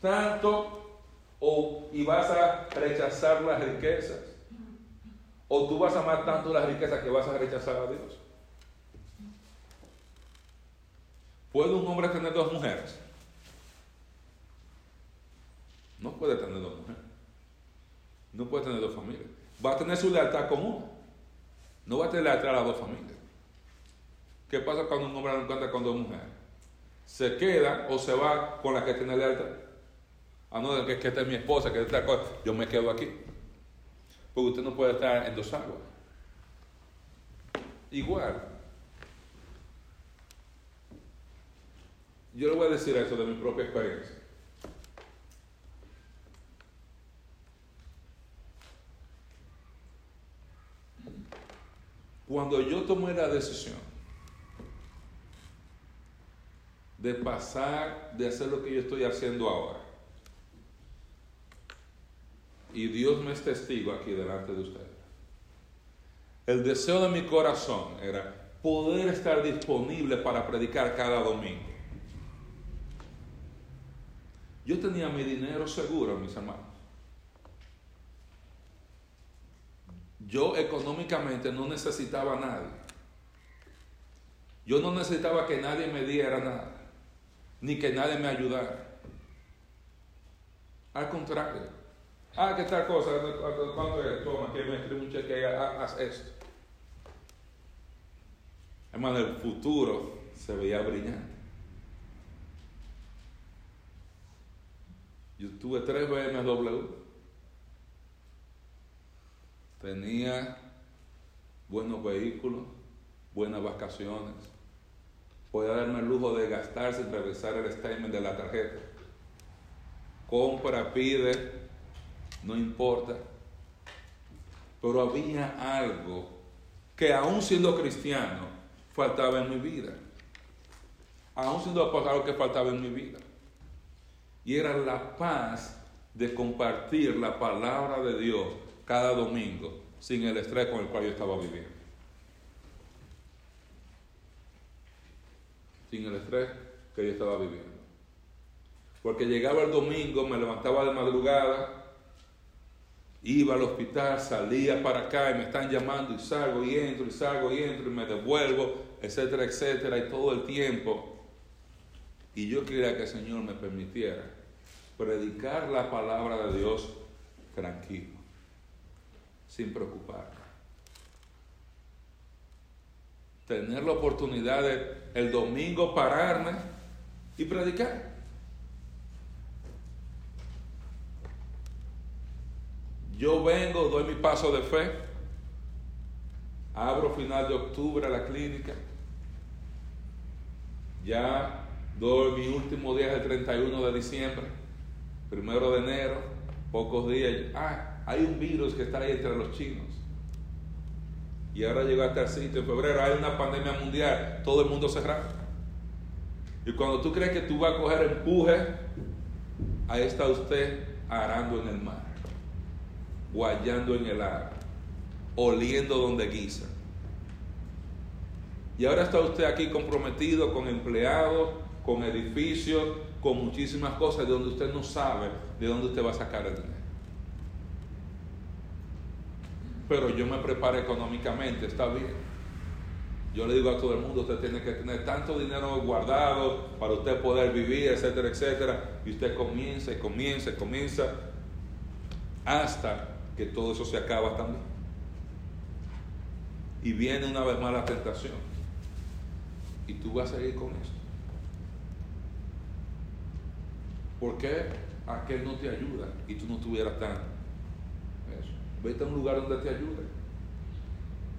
tanto o, y vas a rechazar las riquezas. O tú vas a amar tanto las riquezas que vas a rechazar a Dios. ¿Puede un hombre tener dos mujeres? No puede tener dos mujeres. No puede tener dos familias. Va a tener su lealtad común. No va a tener atrás a las dos familias. ¿Qué pasa cuando un hombre no encuentra con dos mujeres? ¿Se queda o se va con la que tiene lealtad? Ah, no, que, que esta es mi esposa, que esta cosa. Yo me quedo aquí. Porque usted no puede estar en dos aguas. Igual. Yo le voy a decir eso de mi propia experiencia. Cuando yo tomé la decisión de pasar, de hacer lo que yo estoy haciendo ahora, y Dios me es testigo aquí delante de ustedes, el deseo de mi corazón era poder estar disponible para predicar cada domingo. Yo tenía mi dinero seguro, mis hermanos. Yo económicamente no necesitaba a nadie. Yo no necesitaba que nadie me diera nada, ni que nadie me ayudara. Al contrario. Ah, ¿qué tal cosa? ¿Cuánto es? Toma, que me escribe un cheque, haz esto. Hermano, el futuro se veía brillante. Yo tuve tres BMW tenía buenos vehículos, buenas vacaciones, podía darme el lujo de gastar sin revisar el statement de la tarjeta. Compra, pide, no importa. Pero había algo que aún siendo cristiano faltaba en mi vida. Aún siendo algo que faltaba en mi vida. Y era la paz de compartir la palabra de Dios cada domingo sin el estrés con el cual yo estaba viviendo. Sin el estrés que yo estaba viviendo. Porque llegaba el domingo, me levantaba de madrugada Iba al hospital, salía para acá y me están llamando y salgo y entro y salgo y entro y me devuelvo, etcétera, etcétera, y todo el tiempo. Y yo quería que el Señor me permitiera predicar la palabra de Dios tranquilo, sin preocuparme. Tener la oportunidad de el domingo pararme y predicar. Yo vengo, doy mi paso de fe, abro final de octubre la clínica, ya doy mi último día el 31 de diciembre, primero de enero, pocos días, ah, hay un virus que está ahí entre los chinos. Y ahora llegó hasta el sitio en febrero, hay una pandemia mundial, todo el mundo cerrado. Y cuando tú crees que tú vas a coger empuje, ahí está usted arando en el mar guayando en el agua, oliendo donde guisa. Y ahora está usted aquí comprometido con empleados, con edificios, con muchísimas cosas de donde usted no sabe de dónde usted va a sacar el dinero. Pero yo me preparo económicamente, está bien. Yo le digo a todo el mundo, usted tiene que tener tanto dinero guardado para usted poder vivir, etcétera, etcétera. Y usted comienza y comienza y comienza hasta que todo eso se acaba también. Y viene una vez más la tentación. Y tú vas a seguir con esto. ¿Por qué aquel no te ayuda y tú no tuvieras tan eso? Vete a un lugar donde te ayude.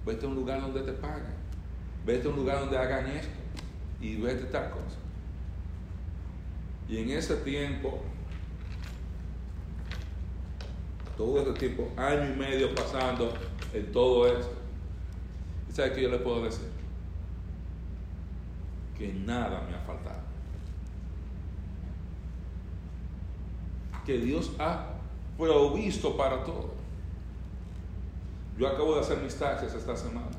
Vete a un lugar donde te paguen. Vete a un lugar donde hagan esto. Y vete a tal cosa. Y en ese tiempo todo este tiempo, año y medio pasando en todo esto. ¿Y sabe qué yo le puedo decir? Que nada me ha faltado. Que Dios ha provisto para todo. Yo acabo de hacer mis taxes esta semana.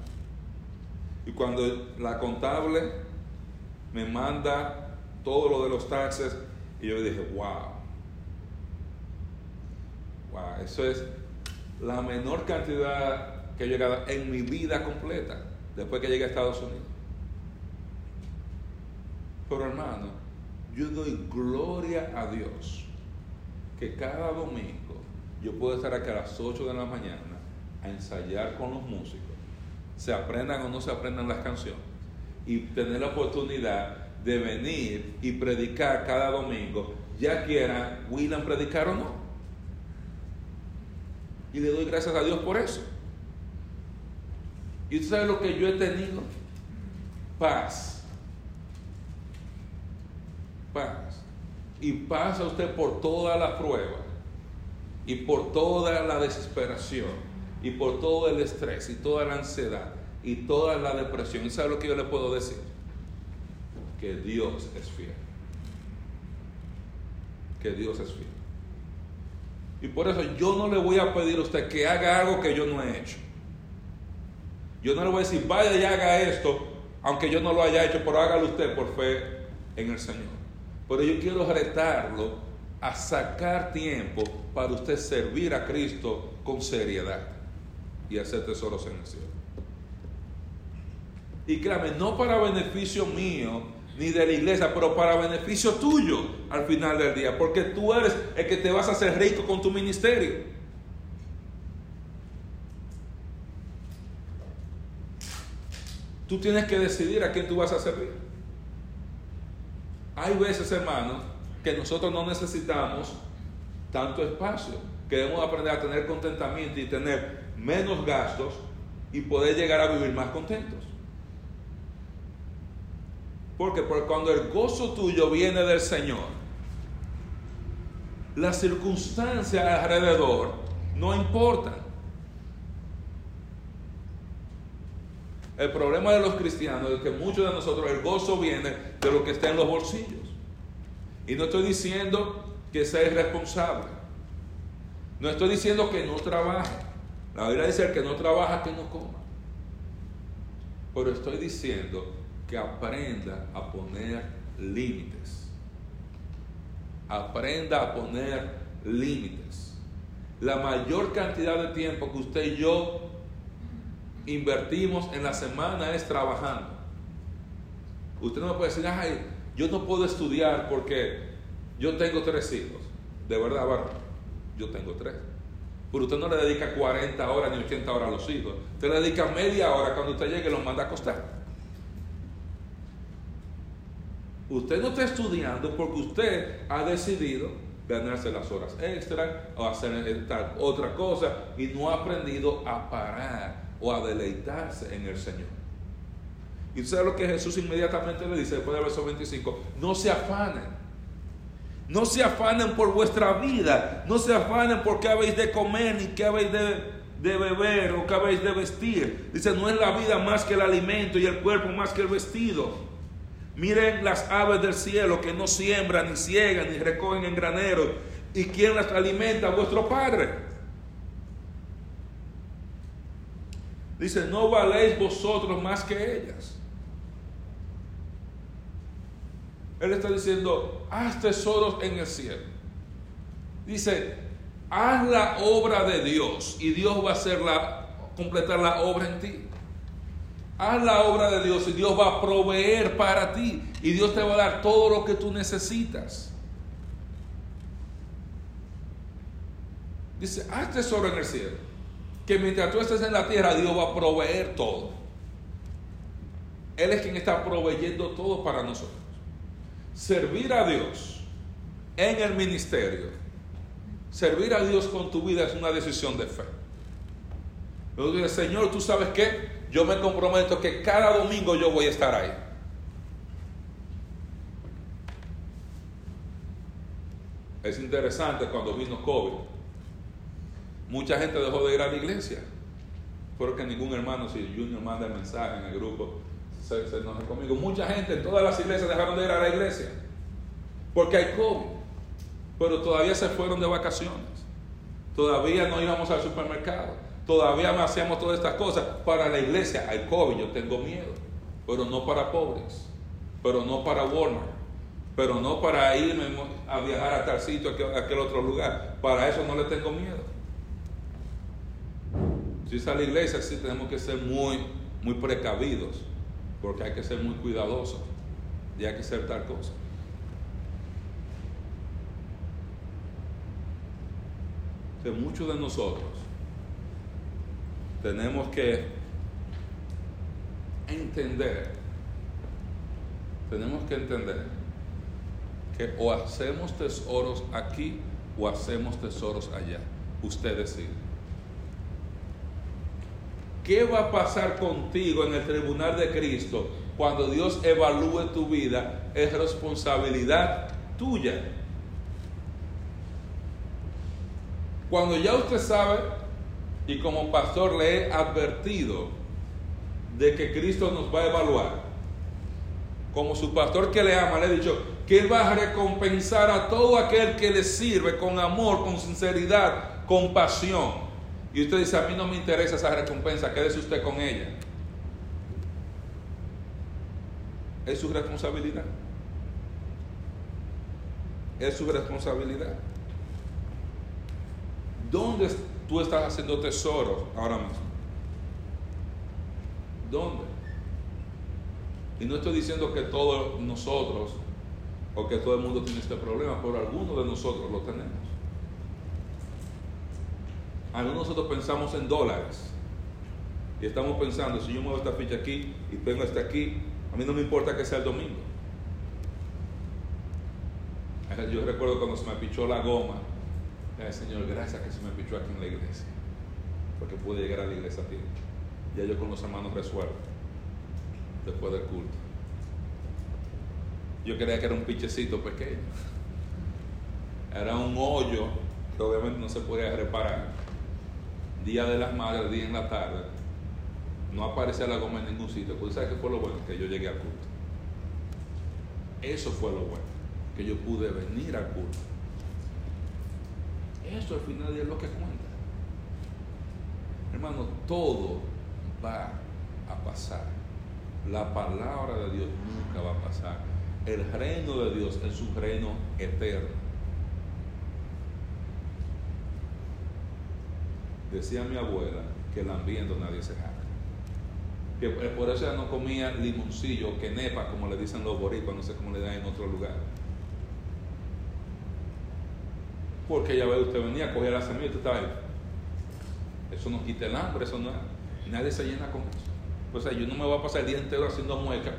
Y cuando la contable me manda todo lo de los taxes, y yo dije, wow, eso es la menor cantidad que he llegado en mi vida completa después que llegué a Estados Unidos. Pero hermano, yo doy gloria a Dios que cada domingo yo puedo estar aquí a las 8 de la mañana a ensayar con los músicos, se aprendan o no se aprendan las canciones, y tener la oportunidad de venir y predicar cada domingo, ya quiera William predicar o no. Y le doy gracias a Dios por eso. ¿Y usted sabe lo que yo he tenido? Paz. Paz. Y pasa usted por toda la prueba. Y por toda la desesperación. Y por todo el estrés. Y toda la ansiedad. Y toda la depresión. ¿Y sabe lo que yo le puedo decir? Que Dios es fiel. Que Dios es fiel. Y por eso yo no le voy a pedir a usted que haga algo que yo no he hecho. Yo no le voy a decir, vaya y haga esto, aunque yo no lo haya hecho, pero hágalo usted por fe en el Señor. Pero yo quiero retarlo a sacar tiempo para usted servir a Cristo con seriedad y hacer tesoros en el cielo. Y créame, no para beneficio mío, ni de la iglesia, pero para beneficio tuyo al final del día, porque tú eres el que te vas a hacer rico con tu ministerio. Tú tienes que decidir a quién tú vas a servir. Hay veces, hermanos, que nosotros no necesitamos tanto espacio, que debemos aprender a tener contentamiento y tener menos gastos y poder llegar a vivir más contentos. Porque, porque cuando el gozo tuyo viene del Señor, las circunstancias alrededor no importan. El problema de los cristianos es que muchos de nosotros el gozo viene de lo que está en los bolsillos. Y no estoy diciendo que sea irresponsable. No estoy diciendo que no trabaje. La Biblia dice que no trabaja, que no coma. Pero estoy diciendo que aprenda a poner límites. Aprenda a poner límites. la mayor cantidad de tiempo que usted y yo invertimos en la semana es trabajando. Usted no puede decir, ay, yo no puedo estudiar porque yo tengo tres hijos. De verdad, varón, yo tengo tres. Pero usted no le dedica 40 horas ni 80 horas a los hijos. Usted le dedica media hora cuando usted llegue y los manda a acostar. Usted no está estudiando porque usted ha decidido ganarse las horas extra o hacer otra cosa y no ha aprendido a parar o a deleitarse en el Señor. Y sabe lo que Jesús inmediatamente le dice después del verso 25, no se afanen. No se afanen por vuestra vida, no se afanen por qué habéis de comer ni qué habéis de, de beber o qué habéis de vestir. Dice, no es la vida más que el alimento y el cuerpo más que el vestido. Miren las aves del cielo que no siembran, ni ciegan, ni recogen en graneros. ¿Y quién las alimenta? Vuestro Padre. Dice, no valéis vosotros más que ellas. Él está diciendo, haz tesoros en el cielo. Dice, haz la obra de Dios y Dios va a hacer la, completar la obra en ti. Haz la obra de Dios y Dios va a proveer para ti. Y Dios te va a dar todo lo que tú necesitas. Dice, haz tesoro en el cielo. Que mientras tú estés en la tierra, Dios va a proveer todo. Él es quien está proveyendo todo para nosotros. Servir a Dios en el ministerio, servir a Dios con tu vida es una decisión de fe. Señor, tú sabes qué? yo me comprometo que cada domingo yo voy a estar ahí. Es interesante cuando vino COVID. Mucha gente dejó de ir a la iglesia. Porque ningún hermano, si Junior manda el mensaje en el grupo, se, se enoja conmigo. Mucha gente en todas las iglesias dejaron de ir a la iglesia. Porque hay COVID. Pero todavía se fueron de vacaciones. Todavía no íbamos al supermercado Todavía no hacemos todas estas cosas. Para la iglesia hay COVID, yo tengo miedo. Pero no para pobres. Pero no para Walmart. Pero no para irme a viajar a tal sitio, a aquel otro lugar. Para eso no le tengo miedo. Si es a la iglesia, sí tenemos que ser muy, muy precavidos. Porque hay que ser muy cuidadosos. Y hay que hacer tal cosa. Que muchos de nosotros tenemos que entender, tenemos que entender que o hacemos tesoros aquí o hacemos tesoros allá. Usted decide. ¿Qué va a pasar contigo en el tribunal de Cristo cuando Dios evalúe tu vida? Es responsabilidad tuya. Cuando ya usted sabe y como pastor le he advertido de que Cristo nos va a evaluar. Como su pastor que le ama, le he dicho que Él va a recompensar a todo aquel que le sirve con amor, con sinceridad, con pasión. Y usted dice, a mí no me interesa esa recompensa, quédese usted con ella. Es su responsabilidad. Es su responsabilidad. ¿Dónde tú estás haciendo tesoros ahora mismo? ¿Dónde? Y no estoy diciendo que todos nosotros o que todo el mundo tiene este problema, pero algunos de nosotros lo tenemos. Algunos nosotros pensamos en dólares y estamos pensando, si yo muevo esta ficha aquí y tengo esta aquí, a mí no me importa que sea el domingo. Yo recuerdo cuando se me pichó la goma Señor, gracias que se me pichó aquí en la iglesia, porque pude llegar a la iglesia a ti. Ya yo con los hermanos resuelvo, después del culto. Yo creía que era un pichecito pequeño. Era un hoyo que obviamente no se podía reparar. Día de las madres, día en la tarde. No aparecía la goma en ningún sitio. Pues ¿sabes qué fue lo bueno? Que yo llegué al culto. Eso fue lo bueno. Que yo pude venir al culto. Eso al final es lo que cuenta. Hermano, todo va a pasar. La palabra de Dios nunca va a pasar. El reino de Dios es un reino eterno. Decía mi abuela que lambiendo nadie se jala. Que eh, por eso ella no comía limoncillo, que nepa, como le dicen los boricuas, no sé cómo le dan en otro lugar. Porque ya ve, usted venía, cogía la semilla y usted estaba ahí. Eso no quita el hambre, eso no Nadie se llena con eso. O sea, yo no me voy a pasar el día entero haciendo muecas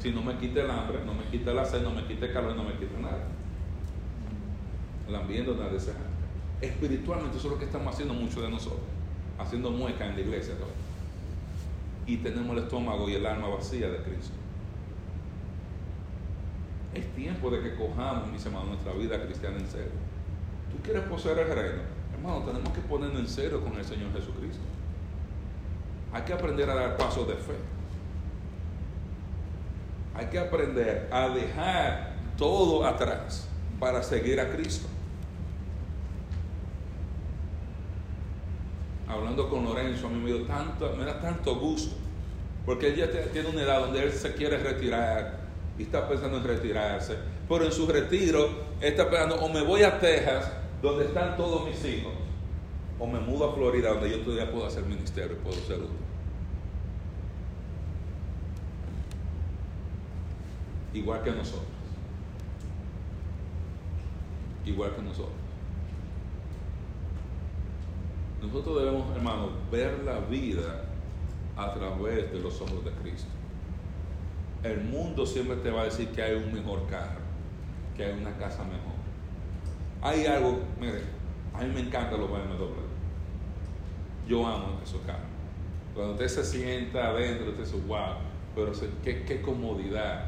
si no me quita el hambre, no me quita la sed, no me quita el calor, no me quita nada. Lambiendo nadie se Espiritualmente eso es lo que estamos haciendo muchos de nosotros. Haciendo muecas en la iglesia. Y tenemos el estómago y el alma vacía de Cristo. Es tiempo de que cojamos, mis hermanos, nuestra vida cristiana en serio. ¿Tú quieres poseer el reino? Hermano, tenemos que ponernos en serio con el Señor Jesucristo. Hay que aprender a dar pasos de fe. Hay que aprender a dejar todo atrás para seguir a Cristo. Hablando con Lorenzo, a mí me dio tanto, me da tanto gusto, porque él ya tiene una edad donde él se quiere retirar y está pensando en retirarse, pero en su retiro está pensando o me voy a Texas, donde están todos mis hijos, o me mudo a Florida, donde yo todavía puedo hacer ministerio y puedo ser útil. Igual que nosotros. Igual que nosotros. Nosotros debemos, hermanos, ver la vida a través de los ojos de Cristo. El mundo siempre te va a decir que hay un mejor carro, que hay una casa mejor. Hay algo, mire, a mí me encantan los BMW. Yo amo esos carros. Cuando usted se sienta adentro, usted dice, wow, pero qué, qué comodidad.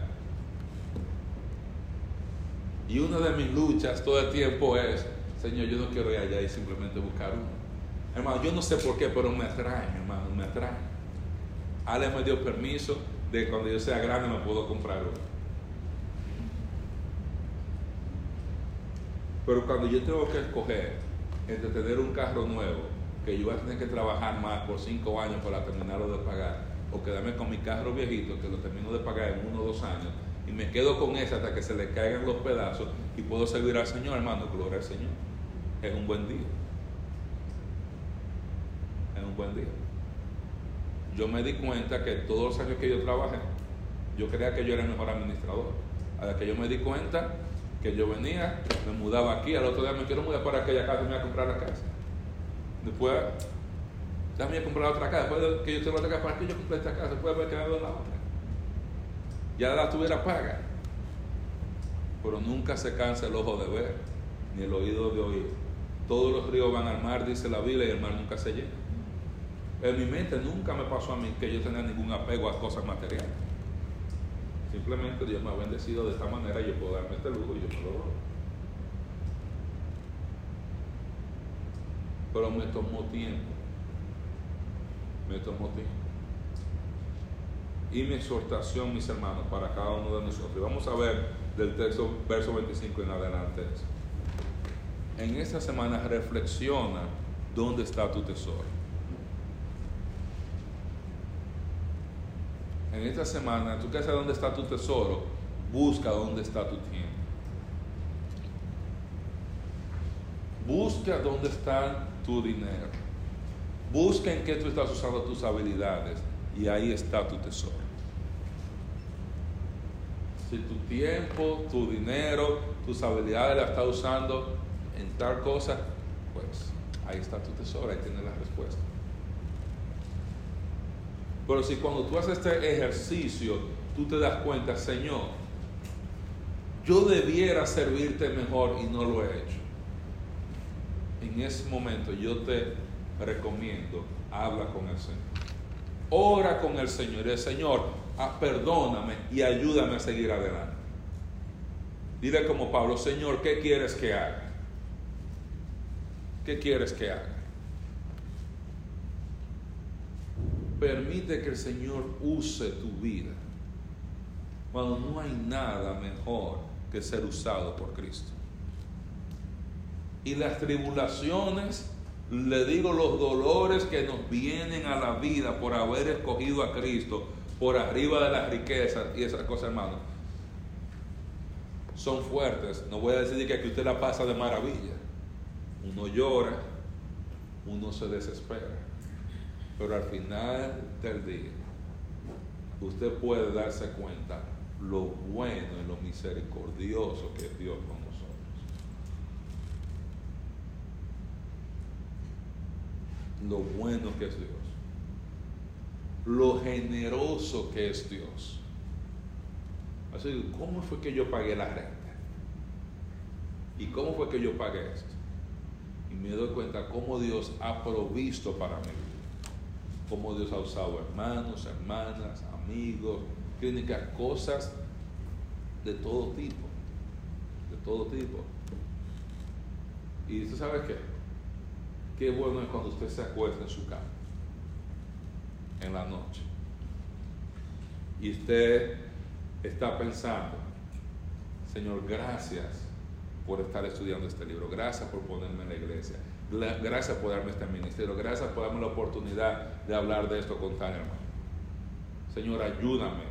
Y una de mis luchas todo el tiempo es, Señor, yo no quiero ir allá y simplemente buscar uno. Hermano, yo no sé por qué, pero me atrae, hermano, me atrae. Ale me dio permiso de cuando yo sea grande me puedo comprar uno. Pero cuando yo tengo que escoger entre tener un carro nuevo, que yo voy a tener que trabajar más por cinco años para terminarlo de pagar, o quedarme con mi carro viejito, que lo termino de pagar en uno o dos años, y me quedo con ese hasta que se le caigan los pedazos y puedo servir al Señor, hermano, gloria al Señor. Es un buen día. Un buen día. Yo me di cuenta que todos los años que yo trabajé, yo creía que yo era el mejor administrador. A que yo me di cuenta que yo venía, me mudaba aquí, al otro día me quiero mudar para aquella casa, me voy a comprar la casa. Después, déjame a comprar otra casa. Después de que yo tengo otra casa, ¿para qué yo compré esta casa? Después haber quedado en la otra. Ya la tuviera paga. Pero nunca se cansa el ojo de ver, ni el oído de oír. Todos los ríos van al mar, dice la Biblia, y el mar nunca se llena. En mi mente nunca me pasó a mí que yo tenía ningún apego a cosas materiales. Simplemente Dios me ha bendecido de esta manera y yo puedo darme este lujo y yo me lo doy. Pero me tomó tiempo. Me tomó tiempo. Y mi exhortación, mis hermanos, para cada uno de nosotros. Y vamos a ver del texto, verso 25 en adelante. En esta semana reflexiona dónde está tu tesoro. En esta semana, tú que sabes dónde está tu tesoro, busca dónde está tu tiempo. Busca dónde está tu dinero. Busca en qué tú estás usando tus habilidades y ahí está tu tesoro. Si tu tiempo, tu dinero, tus habilidades las estás usando en tal cosa, pues ahí está tu tesoro, ahí tienes la respuesta. Pero si cuando tú haces este ejercicio, tú te das cuenta, Señor, yo debiera servirte mejor y no lo he hecho. En ese momento yo te recomiendo, habla con el Señor. Ora con el Señor. El Señor, ah, perdóname y ayúdame a seguir adelante. Dile como Pablo, Señor, ¿qué quieres que haga? ¿Qué quieres que haga? Permite que el Señor use tu vida. Cuando no hay nada mejor que ser usado por Cristo. Y las tribulaciones, le digo los dolores que nos vienen a la vida por haber escogido a Cristo por arriba de las riquezas y esas cosas, hermano, son fuertes. No voy a decir que usted la pasa de maravilla. Uno llora, uno se desespera. Pero al final del día, usted puede darse cuenta lo bueno y lo misericordioso que es Dios con nosotros. Lo bueno que es Dios. Lo generoso que es Dios. Así, ¿cómo fue que yo pagué la renta? ¿Y cómo fue que yo pagué esto? Y me doy cuenta cómo Dios ha provisto para mí. Cómo Dios ha usado hermanos, hermanas, amigos, clínicas, cosas de todo tipo. De todo tipo. Y usted sabe qué? Qué bueno es cuando usted se acuesta en su cama. En la noche. Y usted está pensando, Señor, gracias por estar estudiando este libro. Gracias por ponerme en la iglesia. Gracias por darme este ministerio. Gracias por darme la oportunidad de hablar de esto con tal hermano. Señor, ayúdame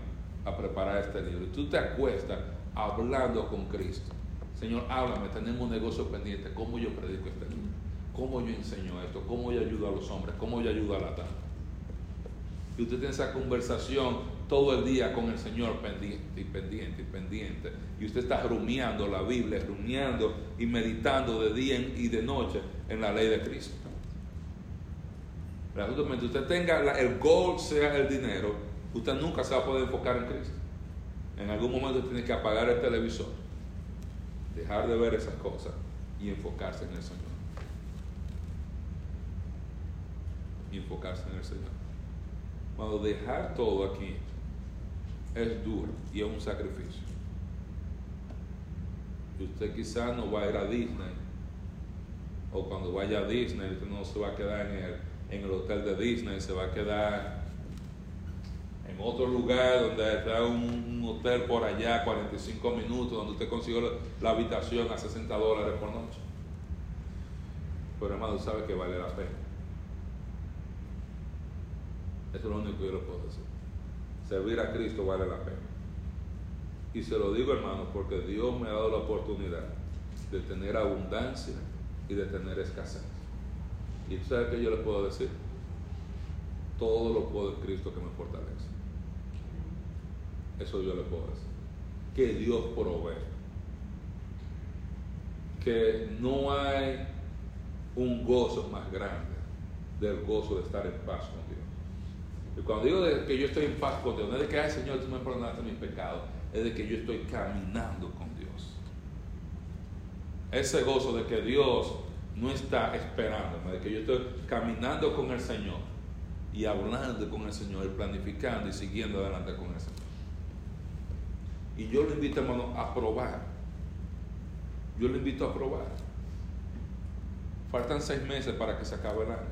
a preparar este libro. Y tú te acuestas hablando con Cristo. Señor, háblame, tenemos un negocio pendiente. ¿Cómo yo predico este libro? ¿Cómo yo enseño esto? ¿Cómo yo ayudo a los hombres? ¿Cómo yo ayudo a la dama? Y usted tiene esa conversación todo el día con el Señor pendiente y pendiente y pendiente. Y usted está rumiando la Biblia, rumiando y meditando de día y de noche en la ley de Cristo. Justamente usted tenga el gol, sea el dinero, usted nunca se va a poder enfocar en Cristo. En algún momento tiene que apagar el televisor, dejar de ver esas cosas y enfocarse en el Señor. Y enfocarse en el Señor. Cuando dejar todo aquí es duro y es un sacrificio. usted quizás no va a ir a Disney, o cuando vaya a Disney, usted no se va a quedar en el, en el hotel de Disney, se va a quedar en otro lugar donde está un, hotel por allá, 45 minutos, donde usted consigue la, habitación a 60 dólares por noche. Pero hermano, sabe que vale la pena. Eso es lo único que yo le puedo decir servir a Cristo vale la pena. Y se lo digo, hermano, porque Dios me ha dado la oportunidad de tener abundancia y de tener escasez. Y sabes que yo le puedo decir, todo lo puedo Cristo que me fortalece. Eso yo le puedo decir. Que Dios provee. Que no hay un gozo más grande del gozo de estar en paz con. Y cuando digo que yo estoy en paz con Dios, no es de que, ay Señor, tú me perdonaste mis pecados, es de que yo estoy caminando con Dios. Ese gozo de que Dios no está esperándome, de que yo estoy caminando con el Señor y hablando con el Señor, planificando y siguiendo adelante con el Señor. Y yo lo invito, hermano, a probar. Yo lo invito a probar. Faltan seis meses para que se acabe el año.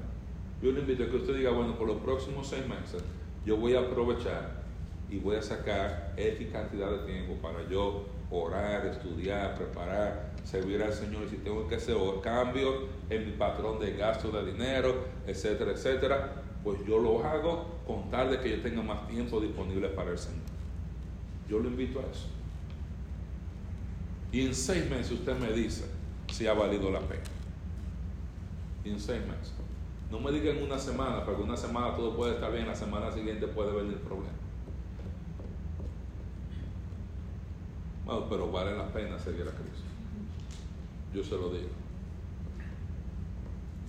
Yo le invito a que usted diga, bueno, por los próximos seis meses yo voy a aprovechar y voy a sacar X cantidad de tiempo para yo orar, estudiar, preparar, servir al Señor. Y si tengo que hacer cambios en mi patrón de gasto de dinero, etcétera, etcétera, pues yo lo hago con tal de que yo tenga más tiempo disponible para el Señor. Yo lo invito a eso. Y en seis meses usted me dice si ha valido la pena. Y en seis meses. No me digan una semana, porque una semana todo puede estar bien, la semana siguiente puede venir el problema. Pero vale la pena seguir a Cristo. Yo se lo digo.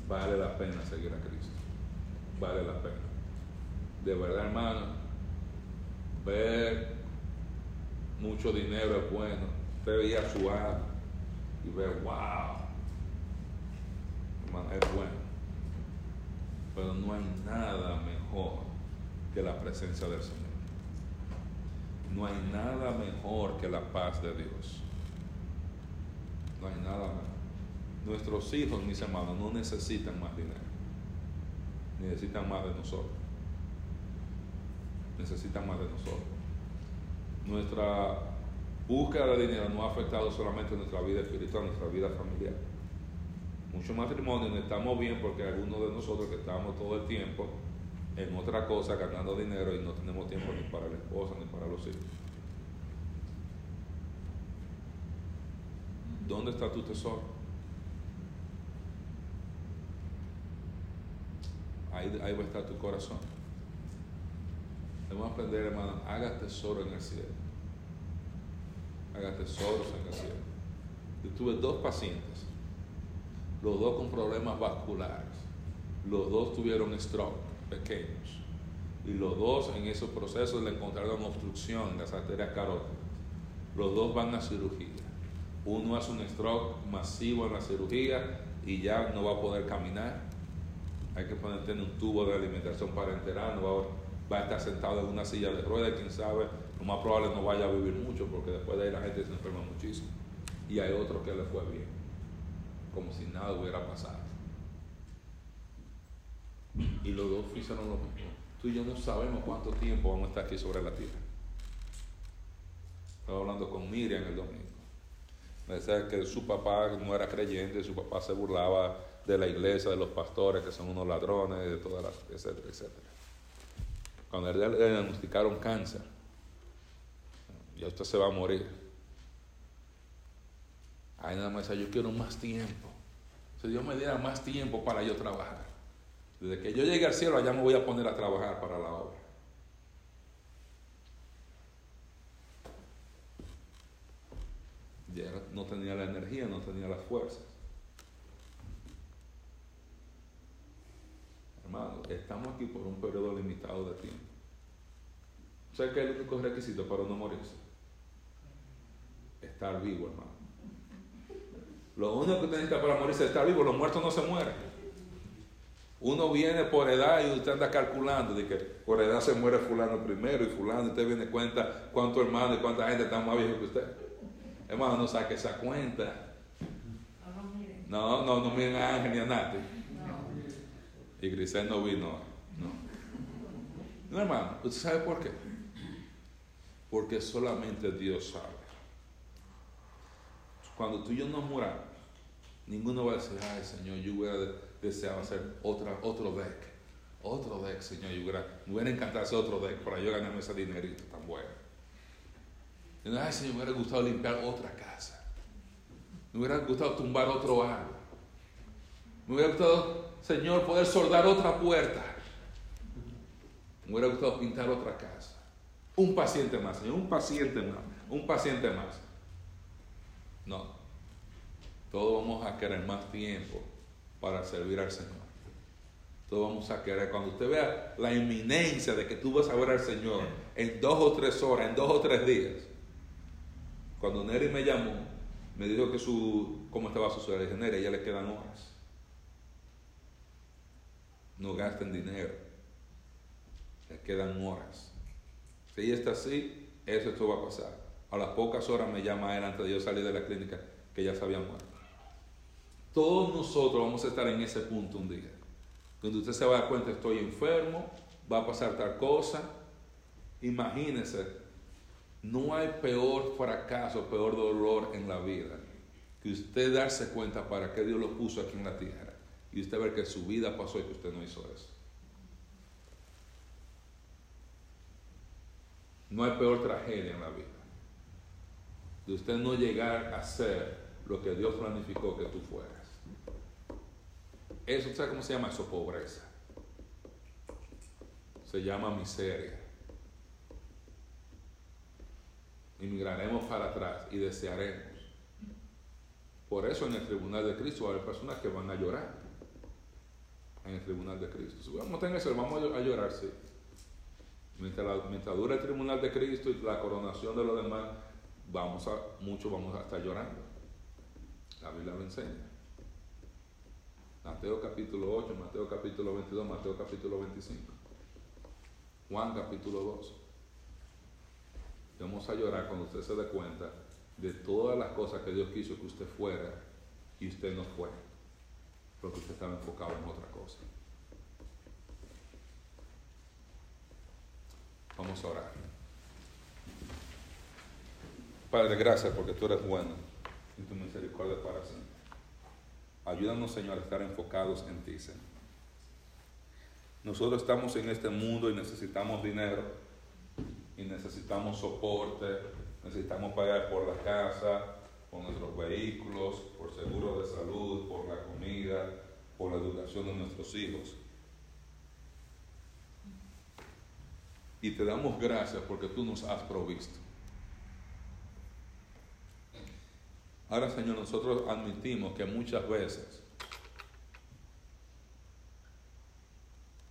Vale la pena seguir a Cristo. Vale la pena. De verdad, hermano, ver mucho dinero es bueno. Usted veía su alma y ver, wow. Hermano, es bueno pero no hay nada mejor que la presencia del Señor. No hay nada mejor que la paz de Dios. No hay nada mejor. Nuestros hijos, mis hermanos, no necesitan más dinero. Necesitan más de nosotros. Necesitan más de nosotros. Nuestra búsqueda de dinero no ha afectado solamente nuestra vida espiritual, nuestra vida familiar muchos matrimonios no estamos bien porque algunos de nosotros que estamos todo el tiempo en otra cosa ganando dinero y no tenemos tiempo ni para la esposa ni para los hijos. ¿Dónde está tu tesoro? ahí, ahí va a estar tu corazón. Debemos aprender, hermano, haga tesoro en el cielo. Haga tesoros en el cielo. Yo tuve dos pacientes, los dos con problemas vasculares. Los dos tuvieron stroke pequeños. Y los dos en esos procesos le encontraron obstrucción en las arterias carótidas. Los dos van a cirugía. Uno hace un stroke masivo en la cirugía y ya no va a poder caminar. Hay que ponerle un tubo de alimentación para enterar, no va va a estar sentado en una silla de ruedas, quién sabe, lo más probable no vaya a vivir mucho porque después de ahí la gente se enferma muchísimo. Y hay otro que le fue bien, como si nada hubiera pasado. Y los dos hicieron lo mismo. Tú y yo no sabemos cuánto tiempo vamos a estar aquí sobre la tierra. Estaba hablando con Miriam el domingo. Me decía que su papá no era creyente, su papá se burlaba de la iglesia, de los pastores, que son unos ladrones, de todas las, etcétera, etcétera. Cuando le diagnosticaron cáncer, ya usted se va a morir. Ahí nada más yo quiero más tiempo. Si Dios me diera más tiempo para yo trabajar. Desde que yo llegue al cielo, allá me voy a poner a trabajar para la obra. Ya no tenía la energía, no tenía las fuerzas. Hermano, estamos aquí por un periodo limitado de tiempo. ¿Sabes qué es el único requisito para no morirse? Estar vivo, hermano. Lo único que necesita para morirse es estar vivo. Los muertos no se mueren. Uno viene por edad y usted anda calculando de que por edad se muere fulano primero y fulano, usted viene cuenta cuántos hermanos y cuánta gente está más viejo que usted. Hermano, no saque esa cuenta. No, no, no miren a Ángel ni a Nati. Y Grisel no vino. No. No, hermano, ¿usted sabe por qué? Porque solamente Dios sabe. Cuando tú y yo nos muramos, ninguno va a decir, ay Señor, yo hubiera deseado hacer otra, otro deck. Otro deck, Señor, yo hubiera, me hubiera encantado hacer otro deck para yo ganarme ese dinerito tan bueno. Ay Señor, me hubiera gustado limpiar otra casa. Me hubiera gustado tumbar otro árbol. Me hubiera gustado, Señor, poder soldar otra puerta. Me hubiera gustado pintar otra casa. Un paciente más, Señor, un paciente más, un paciente más. No. Todos vamos a querer más tiempo para servir al Señor. Todos vamos a querer, cuando usted vea la inminencia de que tú vas a ver al Señor en dos o tres horas, en dos o tres días. Cuando Neri me llamó, me dijo que su, cómo estaba su suegra. Le dije, Neri, ya le quedan horas. No gasten dinero. Le quedan horas. Si ella está así, eso esto va a pasar. A las pocas horas me llama él antes de yo salir de la clínica que ya se había muerto. Todos nosotros vamos a estar en ese punto un día. Donde usted se va a dar cuenta, estoy enfermo, va a pasar tal cosa. Imagínese, no hay peor fracaso, peor dolor en la vida que usted darse cuenta para qué Dios lo puso aquí en la tierra y usted ver que su vida pasó y que usted no hizo eso. No hay peor tragedia en la vida. De usted no llegar a ser lo que Dios planificó que tú fueras. Eso, ¿sabe cómo se llama eso? Pobreza. Se llama miseria. Y migraremos para atrás y desearemos. Por eso en el tribunal de Cristo hay personas que van a llorar. En el tribunal de Cristo. Si vamos a tener eso, vamos a llorar, sí. Mientras, mientras dure el tribunal de Cristo y la coronación de los demás, vamos a, muchos vamos a estar llorando. La Biblia lo enseña. Mateo capítulo 8, Mateo capítulo 22, Mateo capítulo 25. Juan capítulo 2. Vamos a llorar cuando usted se dé cuenta de todas las cosas que Dios quiso que usted fuera y usted no fue, porque usted estaba enfocado en otra cosa. Vamos a orar. Padre, gracias porque tú eres bueno y tu misericordia para siempre. Ayúdanos, Señor, a estar enfocados en ti, Señor. Nosotros estamos en este mundo y necesitamos dinero, y necesitamos soporte, necesitamos pagar por la casa, por nuestros vehículos, por seguro de salud, por la comida, por la educación de nuestros hijos. Y te damos gracias porque tú nos has provisto. Ahora, Señor, nosotros admitimos que muchas veces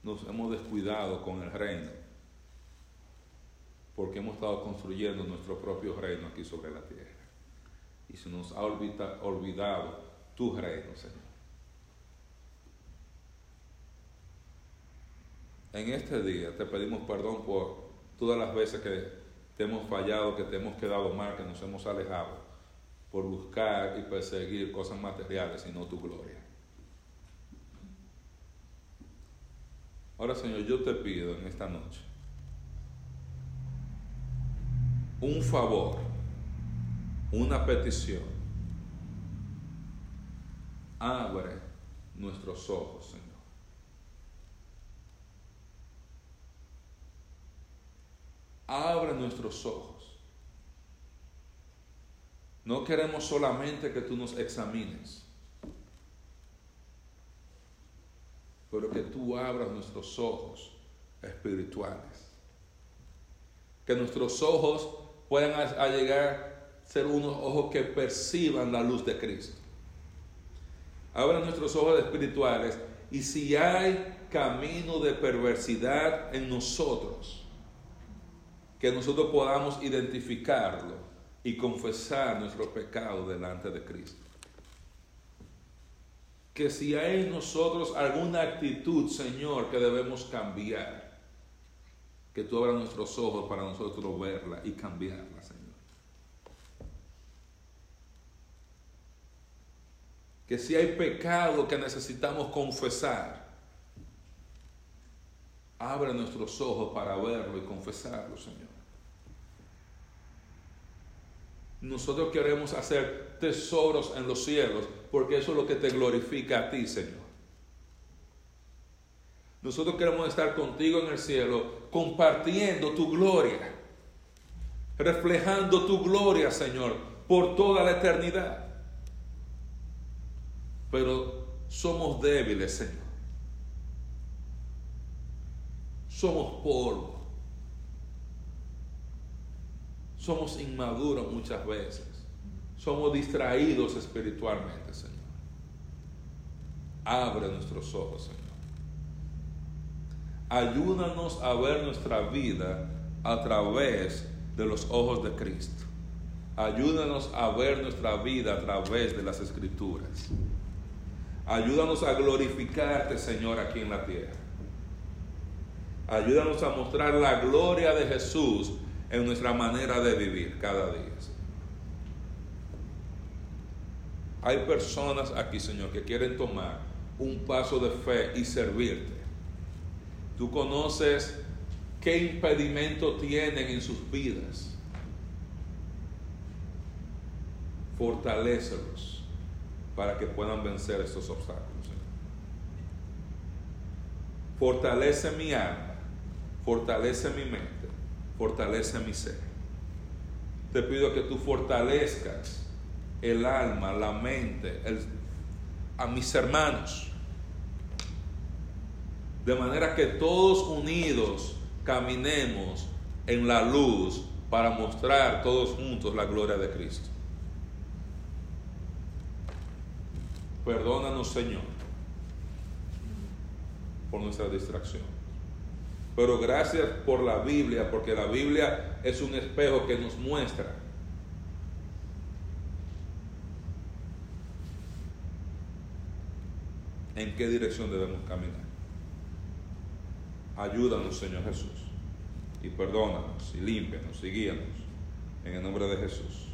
nos hemos descuidado con el reino, porque hemos estado construyendo nuestro propio reino aquí sobre la tierra. Y se nos ha olvidado tu reino, Señor. En este día te pedimos perdón por todas las veces que te hemos fallado, que te hemos quedado mal, que nos hemos alejado por buscar y perseguir cosas materiales, sino tu gloria. Ahora, Señor, yo te pido en esta noche un favor, una petición. Abre nuestros ojos, Señor. Abre nuestros ojos no queremos solamente que tú nos examines, pero que tú abras nuestros ojos espirituales. Que nuestros ojos puedan llegar a ser unos ojos que perciban la luz de Cristo. Abra nuestros ojos espirituales y si hay camino de perversidad en nosotros, que nosotros podamos identificarlo y confesar nuestro pecado delante de Cristo. Que si hay en nosotros alguna actitud, Señor, que debemos cambiar, que tú abras nuestros ojos para nosotros verla y cambiarla, Señor. Que si hay pecado que necesitamos confesar, abre nuestros ojos para verlo y confesarlo, Señor. Nosotros queremos hacer tesoros en los cielos porque eso es lo que te glorifica a ti, Señor. Nosotros queremos estar contigo en el cielo compartiendo tu gloria, reflejando tu gloria, Señor, por toda la eternidad. Pero somos débiles, Señor. Somos polvo. Somos inmaduros muchas veces. Somos distraídos espiritualmente, Señor. Abre nuestros ojos, Señor. Ayúdanos a ver nuestra vida a través de los ojos de Cristo. Ayúdanos a ver nuestra vida a través de las escrituras. Ayúdanos a glorificarte, Señor, aquí en la tierra. Ayúdanos a mostrar la gloria de Jesús en nuestra manera de vivir cada día. Hay personas aquí, Señor, que quieren tomar un paso de fe y servirte. Tú conoces qué impedimento tienen en sus vidas. Fortalécelos para que puedan vencer estos obstáculos. Fortalece mi alma, fortalece mi mente fortalece mi ser. Te pido que tú fortalezcas el alma, la mente, a mis hermanos. De manera que todos unidos caminemos en la luz para mostrar todos juntos la gloria de Cristo. Perdónanos, Señor, por nuestra distracción. Pero gracias por la Biblia, porque la Biblia es un espejo que nos muestra en qué dirección debemos caminar. Ayúdanos, Señor Jesús, y perdónanos, y límpianos, y guíanos, en el nombre de Jesús.